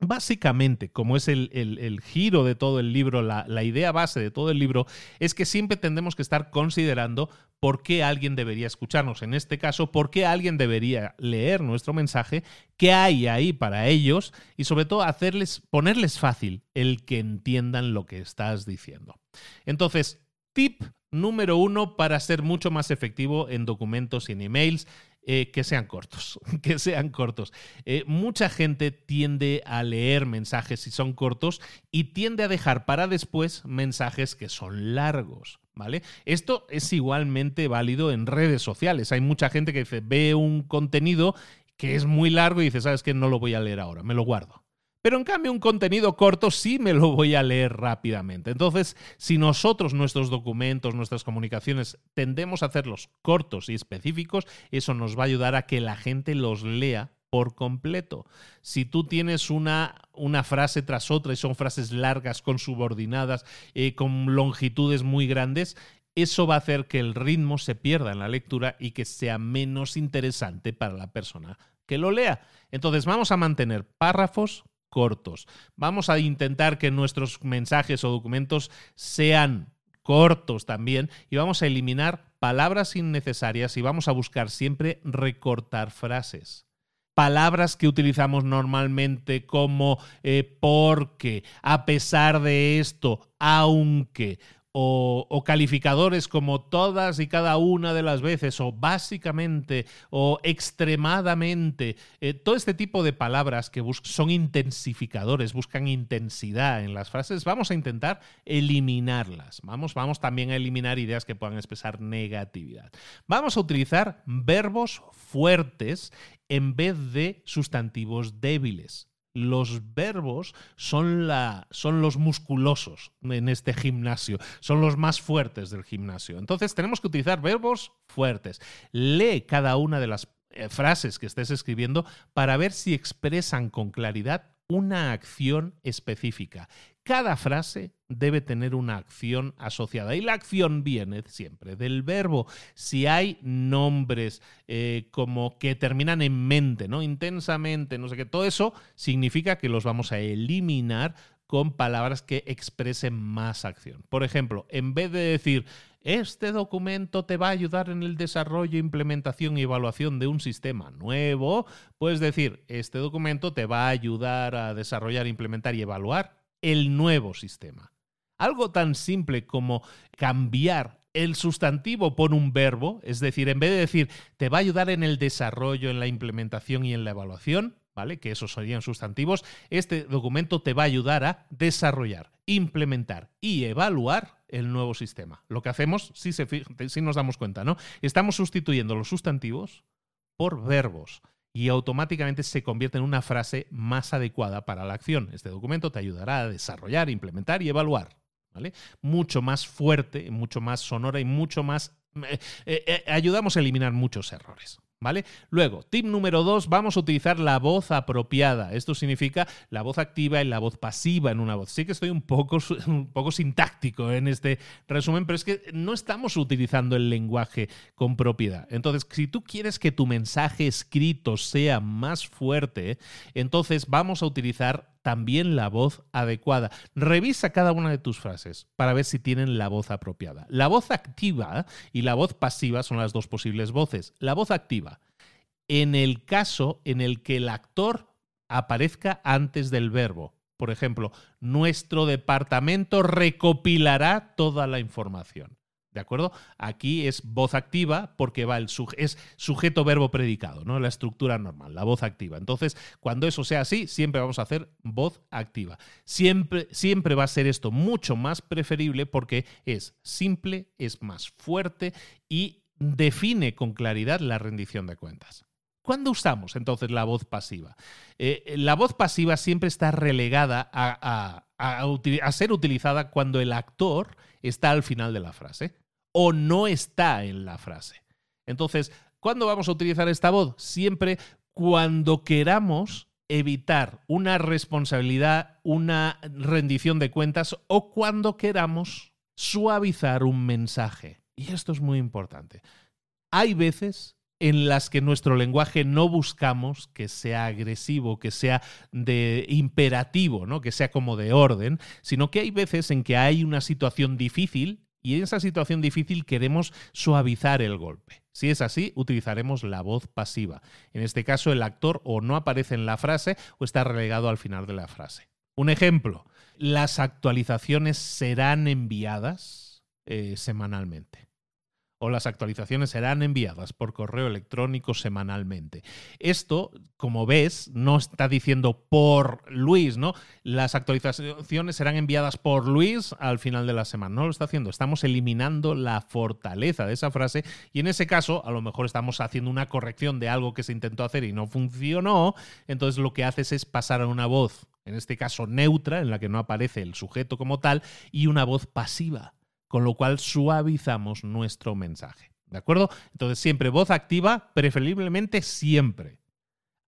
Básicamente, como es el, giro de todo el libro, la, la, idea base de todo el libro, es que siempre tendremos que estar considerando por qué alguien debería escucharnos. En este caso, por qué alguien debería leer nuestro mensaje, qué hay ahí para ellos y sobre todo hacerles, ponerles fácil el que entiendan lo que estás diciendo. Entonces, tip número uno para ser mucho más efectivo en documentos y en emails eh, que sean cortos, que sean cortos. Eh, mucha gente tiende a leer mensajes si son cortos y tiende a dejar para después mensajes que son largos. ¿Vale? Esto es igualmente válido en redes sociales. Hay mucha gente que dice, ve un contenido que es muy largo y dice, ¿sabes qué? No lo voy a leer ahora, me lo guardo. Pero en cambio un contenido corto sí me lo voy a leer rápidamente. Entonces, si nosotros nuestros documentos, nuestras comunicaciones tendemos a hacerlos cortos y específicos, eso nos va a ayudar a que la gente los lea por completo. Si tú tienes una, una frase tras otra y son frases largas, con subordinadas, eh, con longitudes muy grandes, eso va a hacer que el ritmo se pierda en la lectura y que sea menos interesante para la persona que lo lea. Entonces vamos a mantener párrafos cortos. Vamos a intentar que nuestros mensajes o documentos sean cortos también y vamos a eliminar palabras innecesarias y vamos a buscar siempre recortar frases. Palabras que utilizamos normalmente como eh, porque, a pesar de esto, aunque o, calificadores como todas y cada una de las veces, o básicamente, o extremadamente, eh, todo este tipo de palabras que son intensificadores, buscan intensidad en las frases, vamos a intentar eliminarlas. Vamos, vamos también a eliminar ideas que puedan expresar negatividad. Vamos a utilizar verbos fuertes en vez de sustantivos débiles los verbos son, la, son, los musculosos en este gimnasio, son los más fuertes del gimnasio. Entonces tenemos que utilizar verbos fuertes. Lee cada una de las eh, frases que estés escribiendo para ver si expresan con claridad una acción específica. Cada frase debe tener una acción asociada y la acción viene siempre del verbo. Si hay nombres eh, como que terminan en mente, ¿no? Intensamente, no sé qué, todo eso significa que los vamos a eliminar con palabras que expresen más acción. Por ejemplo, en vez de decir este documento te va a ayudar en el desarrollo, implementación y evaluación de un sistema nuevo. Puedes decir, este documento te va a ayudar a desarrollar, implementar y evaluar el nuevo sistema. Algo tan simple como cambiar el sustantivo por un verbo, es decir, en vez de decir te va a ayudar en el desarrollo, en la implementación y en la evaluación, ¿vale? Que esos serían sustantivos, este documento te va a ayudar a desarrollar, implementar y evaluar el nuevo sistema. Lo que hacemos, si, si nos damos cuenta, ¿no? Estamos sustituyendo los sustantivos por verbos y automáticamente se convierte en una frase más adecuada para la acción. Este documento te ayudará a desarrollar, implementar y evaluar. ¿vale? Mucho más fuerte, mucho más sonora y mucho más... Eh, eh, eh, ayudamos a eliminar muchos errores. ¿Vale? Luego, tip número dos, vamos a utilizar la voz apropiada. Esto significa la voz activa y la voz pasiva en una voz. Sí que estoy un poco, un poco sintáctico en este resumen, pero es que no estamos utilizando el lenguaje con propiedad. Entonces, si tú quieres que tu mensaje escrito sea más fuerte, entonces vamos a utilizar también la voz adecuada. Revisa cada una de tus frases para ver si tienen la voz apropiada. La voz activa y la voz pasiva son las dos posibles voces. La voz activa, en el caso en el que el actor aparezca antes del verbo. Por ejemplo, nuestro departamento recopilará toda la información. ¿De acuerdo? Aquí es voz activa porque va el es sujeto verbo predicado, ¿no? La estructura normal, la voz activa. Entonces, cuando eso sea así, siempre vamos a hacer voz activa. Siempre, siempre va a ser esto mucho más preferible porque es simple, es más fuerte y define con claridad la rendición de cuentas. ¿Cuándo usamos entonces la voz pasiva? Eh, la voz pasiva siempre está relegada a, a, ser utilizada cuando el actor está al final de la frase o no está en la frase. Entonces, ¿cuándo vamos a utilizar esta voz? Siempre cuando queramos evitar una responsabilidad, una rendición de cuentas o cuando queramos suavizar un mensaje. Y esto es muy importante. Hay veces en las que nuestro lenguaje no buscamos que sea agresivo, que sea de imperativo, ¿no? que sea como de orden, sino que hay veces en que hay una situación difícil y en esa situación difícil queremos suavizar el golpe. Si es así, utilizaremos la voz pasiva. En este caso, el actor o no aparece en la frase o está relegado al final de la frase. Un ejemplo, las actualizaciones serán enviadas eh, semanalmente o las actualizaciones serán enviadas por correo electrónico semanalmente. Esto, como ves, no está diciendo por Luis, ¿no? Las actualizaciones serán enviadas por Luis al final de la semana. No lo está haciendo. Estamos eliminando la fortaleza de esa frase y en ese caso, a lo mejor estamos haciendo una corrección de algo que se intentó hacer y no funcionó. Entonces lo que haces es pasar a una voz, en este caso neutra, en la que no aparece el sujeto como tal, y una voz pasiva con lo cual suavizamos nuestro mensaje. ¿De acuerdo? Entonces siempre voz activa, preferiblemente siempre.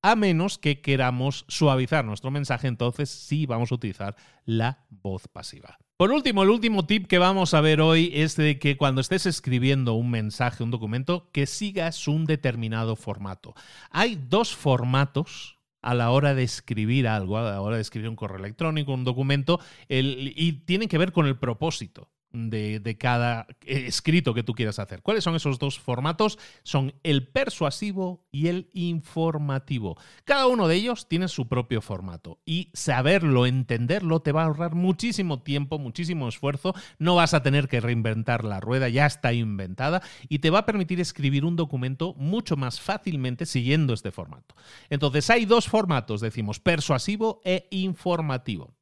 A menos que queramos suavizar nuestro mensaje, entonces sí vamos a utilizar la voz pasiva. Por último, el último tip que vamos a ver hoy es de que cuando estés escribiendo un mensaje, un documento, que sigas un determinado formato. Hay dos formatos a la hora de escribir algo, a la hora de escribir un correo electrónico, un documento, y tienen que ver con el propósito de, cada escrito que tú quieras hacer. ¿Cuáles son esos dos formatos? Son el persuasivo y el informativo. Cada uno de ellos tiene su propio formato y saberlo, entenderlo, te va a ahorrar muchísimo tiempo, muchísimo esfuerzo. No vas a tener que reinventar la rueda, ya está inventada y te va a permitir escribir un documento mucho más fácilmente siguiendo este formato. Entonces hay dos formatos, decimos, persuasivo e informativo.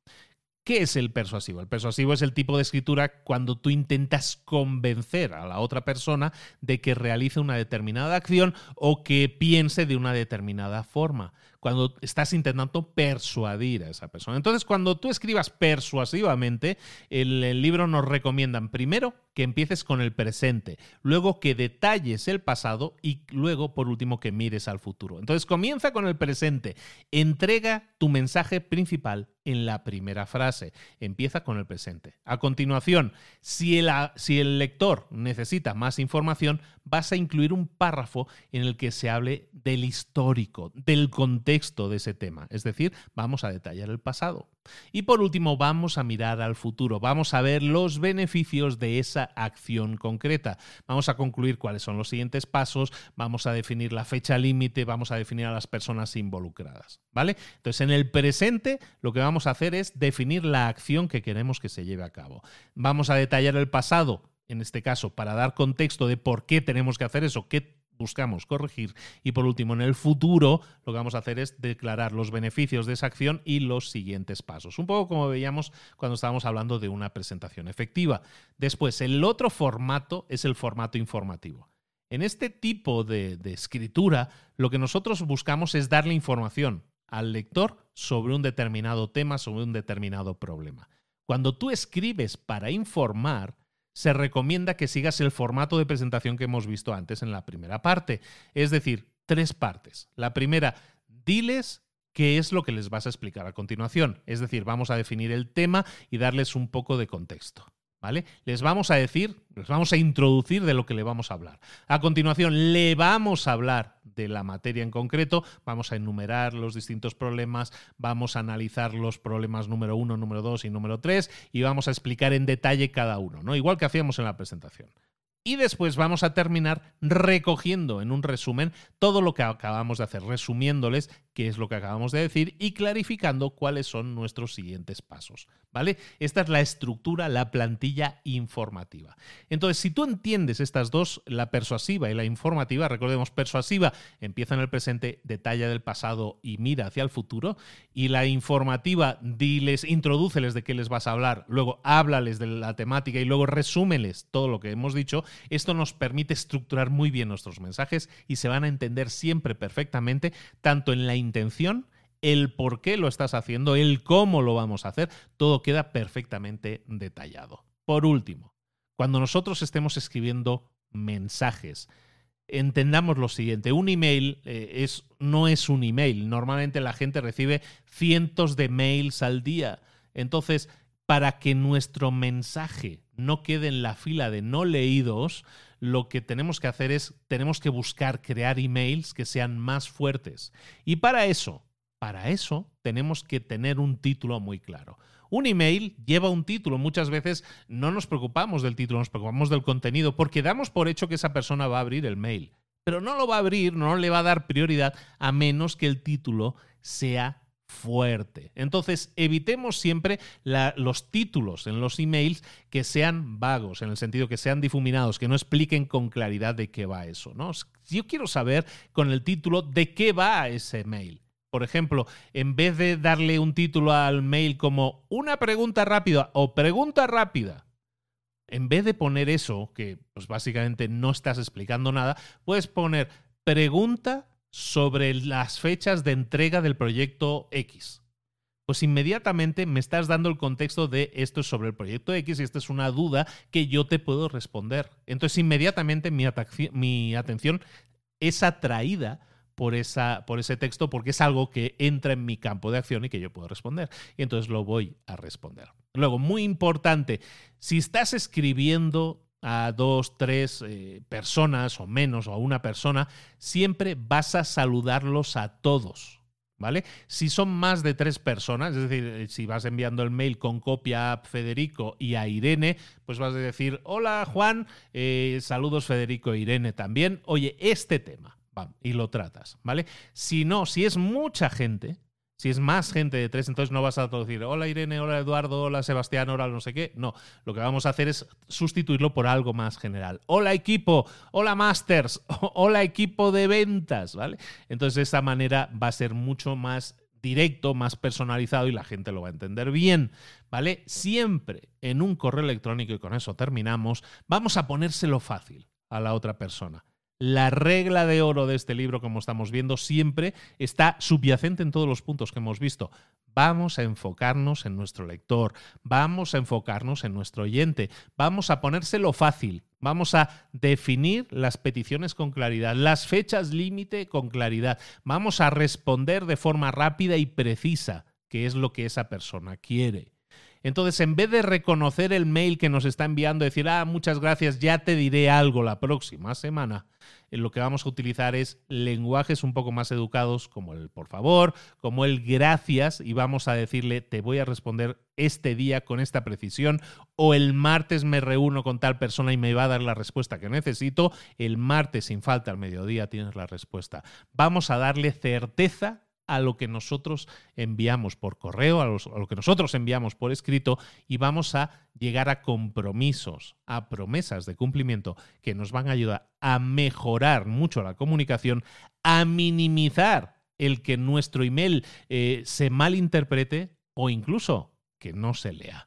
¿Qué es el persuasivo? El persuasivo es el tipo de escritura cuando tú intentas convencer a la otra persona de que realice una determinada acción o que piense de una determinada forma cuando estás intentando persuadir a esa persona. Entonces, cuando tú escribas persuasivamente, el, libro nos recomiendan primero que empieces con el presente, luego que detalles el pasado y luego, por último, que mires al futuro. Entonces, comienza con el presente, entrega tu mensaje principal en la primera frase. Empieza con el presente. A continuación, si el, si el, lector necesita más información, vas a incluir un párrafo en el que se hable del histórico, del contexto de ese tema. Es decir, vamos a detallar el pasado. Y por último, vamos a mirar al futuro, vamos a ver los beneficios de esa acción concreta. Vamos a concluir cuáles son los siguientes pasos, vamos a definir la fecha límite, vamos a definir a las personas involucradas. ¿Vale? Entonces, en el presente, lo que vamos a hacer es definir la acción que queremos que se lleve a cabo. Vamos a detallar el pasado, en este caso, para dar contexto de por qué tenemos que hacer eso, qué buscamos corregir. Y por último, en el futuro lo que vamos a hacer es declarar los beneficios de esa acción y los siguientes pasos. Un poco como veíamos cuando estábamos hablando de una presentación efectiva. Después, el otro formato es el formato informativo. En este tipo de, escritura, lo que nosotros buscamos es darle información al lector sobre un determinado tema, sobre un determinado problema. Cuando tú escribes para informar, se recomienda que sigas el formato de presentación que hemos visto antes en la primera parte. Es decir, tres partes. La primera, diles qué es lo que les vas a explicar a continuación. Es decir, vamos a definir el tema y darles un poco de contexto. ¿Vale? Les vamos a decir, les vamos a introducir de lo que le vamos a hablar. A continuación, le vamos a hablar de la materia en concreto, vamos a enumerar los distintos problemas, vamos a analizar los problemas número uno, número dos y número tres y vamos a explicar en detalle cada uno, ¿no? Igual que hacíamos en la presentación. Y después vamos a terminar recogiendo en un resumen todo lo que acabamos de hacer, resumiéndoles qué es lo que acabamos de decir y clarificando cuáles son nuestros siguientes pasos. ¿Vale? Esta es la estructura, la plantilla informativa. Entonces, si tú entiendes estas dos, la persuasiva y la informativa, recordemos, persuasiva empieza en el presente, detalla del pasado y mira hacia el futuro, y la informativa, diles, introdúceles de qué les vas a hablar, luego háblales de la temática y luego resúmeles todo lo que hemos dicho, esto nos permite estructurar muy bien nuestros mensajes y se van a entender siempre perfectamente, tanto en la intención, el por qué lo estás haciendo, el cómo lo vamos a hacer, todo queda perfectamente detallado. Por último, cuando nosotros estemos escribiendo mensajes, entendamos lo siguiente, un email eh, es, no es un email, normalmente la gente recibe cientos de mails al día, entonces para que nuestro mensaje no quede en la fila de no leídos, lo que tenemos que hacer es, tenemos que buscar crear emails que sean más fuertes. Y para eso, para eso tenemos que tener un título muy claro. Un email lleva un título. Muchas veces no nos preocupamos del título, nos preocupamos del contenido porque damos por hecho que esa persona va a abrir el mail. Pero no lo va a abrir, no le va a dar prioridad a menos que el título sea fuerte. Entonces, evitemos siempre los títulos en los emails que sean vagos, en el sentido que sean difuminados, que no expliquen con claridad de qué va eso. ¿no? Yo quiero saber con el título de qué va ese mail. Por ejemplo, en vez de darle un título al mail como una pregunta rápida o pregunta rápida, en vez de poner eso, que pues básicamente no estás explicando nada, puedes poner pregunta sobre las fechas de entrega del proyecto X. Pues inmediatamente me estás dando el contexto de esto es sobre el proyecto X y esta es una duda que yo te puedo responder. Entonces inmediatamente mi, mi atención es atraída por, esa, por ese texto porque es algo que entra en mi campo de acción y que yo puedo responder. Y entonces lo voy a responder. Luego, muy importante, si estás escribiendo a dos, tres eh, personas o menos o a una persona, siempre vas a saludarlos a todos. ¿Vale? Si son más de tres personas, es decir, eh, si vas enviando el mail con copia a Federico y a Irene, pues vas a decir, hola Juan, eh, saludos Federico e Irene también, oye, este tema, y lo tratas, ¿vale? Si no, si es mucha gente, si es más gente de tres, entonces no vas a traducir hola Irene, hola Eduardo, hola Sebastián, hola no sé qué. No, lo que vamos a hacer es sustituirlo por algo más general. Hola equipo, hola masters, hola equipo de ventas, ¿vale? Entonces de esa manera va a ser mucho más directo, más personalizado y la gente lo va a entender bien, ¿vale? Siempre en un correo electrónico, y con eso terminamos, vamos a ponérselo fácil a la otra persona la regla de oro de este libro, como estamos viendo, siempre está subyacente en todos los puntos que hemos visto. Vamos a enfocarnos en nuestro lector, vamos a enfocarnos en nuestro oyente, vamos a ponérselo fácil, vamos a definir las peticiones con claridad, las fechas límite con claridad, vamos a responder de forma rápida y precisa, que es lo que esa persona quiere. Entonces, en vez de reconocer el mail que nos está enviando, decir, ah, muchas gracias, ya te diré algo la próxima semana, eh, lo que vamos a utilizar es lenguajes un poco más educados, como el por favor, como el gracias, y vamos a decirle, te voy a responder este día con esta precisión, o el martes me reúno con tal persona y me va a dar la respuesta que necesito, el martes sin falta al mediodía tienes la respuesta. Vamos a darle certeza a lo que nosotros enviamos por correo, a, lo que nosotros enviamos por escrito y vamos a llegar a compromisos, a promesas de cumplimiento que nos van a ayudar a mejorar mucho la comunicación, a minimizar el que nuestro email eh, se malinterprete o incluso que no se lea.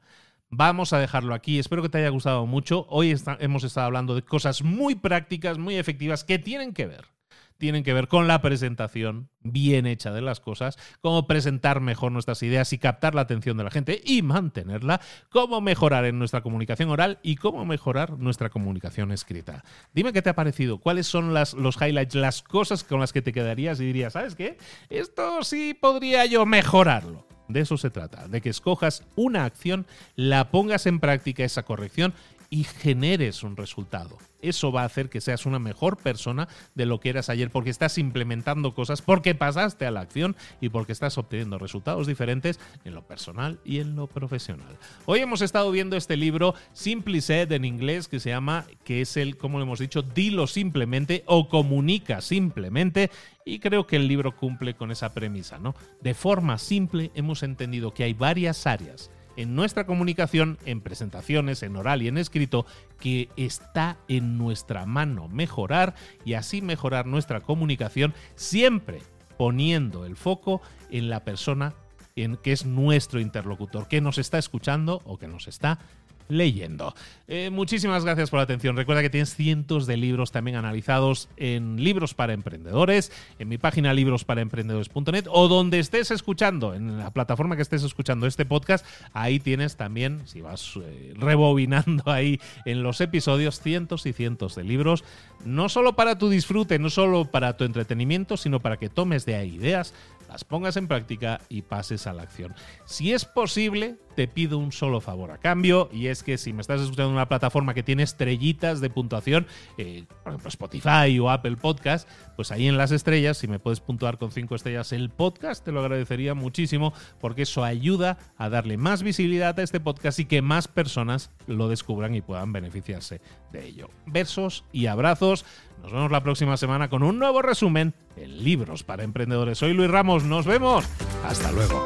Vamos a dejarlo aquí. Espero que te haya gustado mucho. Hoy hemos estado hablando de cosas muy prácticas, muy efectivas, que tienen que ver tienen que ver con la presentación bien hecha de las cosas, cómo presentar mejor nuestras ideas y captar la atención de la gente y mantenerla, cómo mejorar en nuestra comunicación oral y cómo mejorar nuestra comunicación escrita. Dime qué te ha parecido, cuáles son los highlights, las cosas con las que te quedarías y dirías, ¿sabes qué? Esto sí podría yo mejorarlo. De eso se trata, de que escojas una acción, la pongas en práctica esa corrección y generes un resultado. Eso va a hacer que seas una mejor persona de lo que eras ayer porque estás implementando cosas, porque pasaste a la acción y porque estás obteniendo resultados diferentes en lo personal y en lo profesional. Hoy hemos estado viendo este libro Simply Said en inglés que se llama, que es el, como lo hemos dicho, dilo simplemente o comunica simplemente y creo que el libro cumple con esa premisa, ¿no? De forma simple hemos entendido que hay varias áreas en nuestra comunicación, en presentaciones, en oral y en escrito, que está en nuestra mano mejorar y así mejorar nuestra comunicación siempre poniendo el foco en la persona en que es nuestro interlocutor, que nos está escuchando o que nos está leyendo. Eh, muchísimas gracias por la atención. Recuerda que tienes cientos de libros también analizados en Libros para Emprendedores, en mi página librosparaemprendedores.net o donde estés escuchando, en la plataforma que estés escuchando este podcast. Ahí tienes también, si vas eh, rebobinando ahí en los episodios, cientos y cientos de libros, no solo para tu disfrute, no solo para tu entretenimiento, sino para que tomes de ahí ideas las pongas en práctica y pases a la acción. Si es posible, te pido un solo favor a cambio, y es que si me estás escuchando en una plataforma que tiene estrellitas de puntuación, eh, por ejemplo Spotify o Apple Podcast, pues ahí en las estrellas, si me puedes puntuar con cinco estrellas el podcast, te lo agradecería muchísimo, porque eso ayuda a darle más visibilidad a este podcast y que más personas lo descubran y puedan beneficiarse de ello. Besos y abrazos. Nos vemos la próxima semana con un nuevo resumen en Libros para Emprendedores. Soy Luis Ramos, nos vemos. Hasta luego.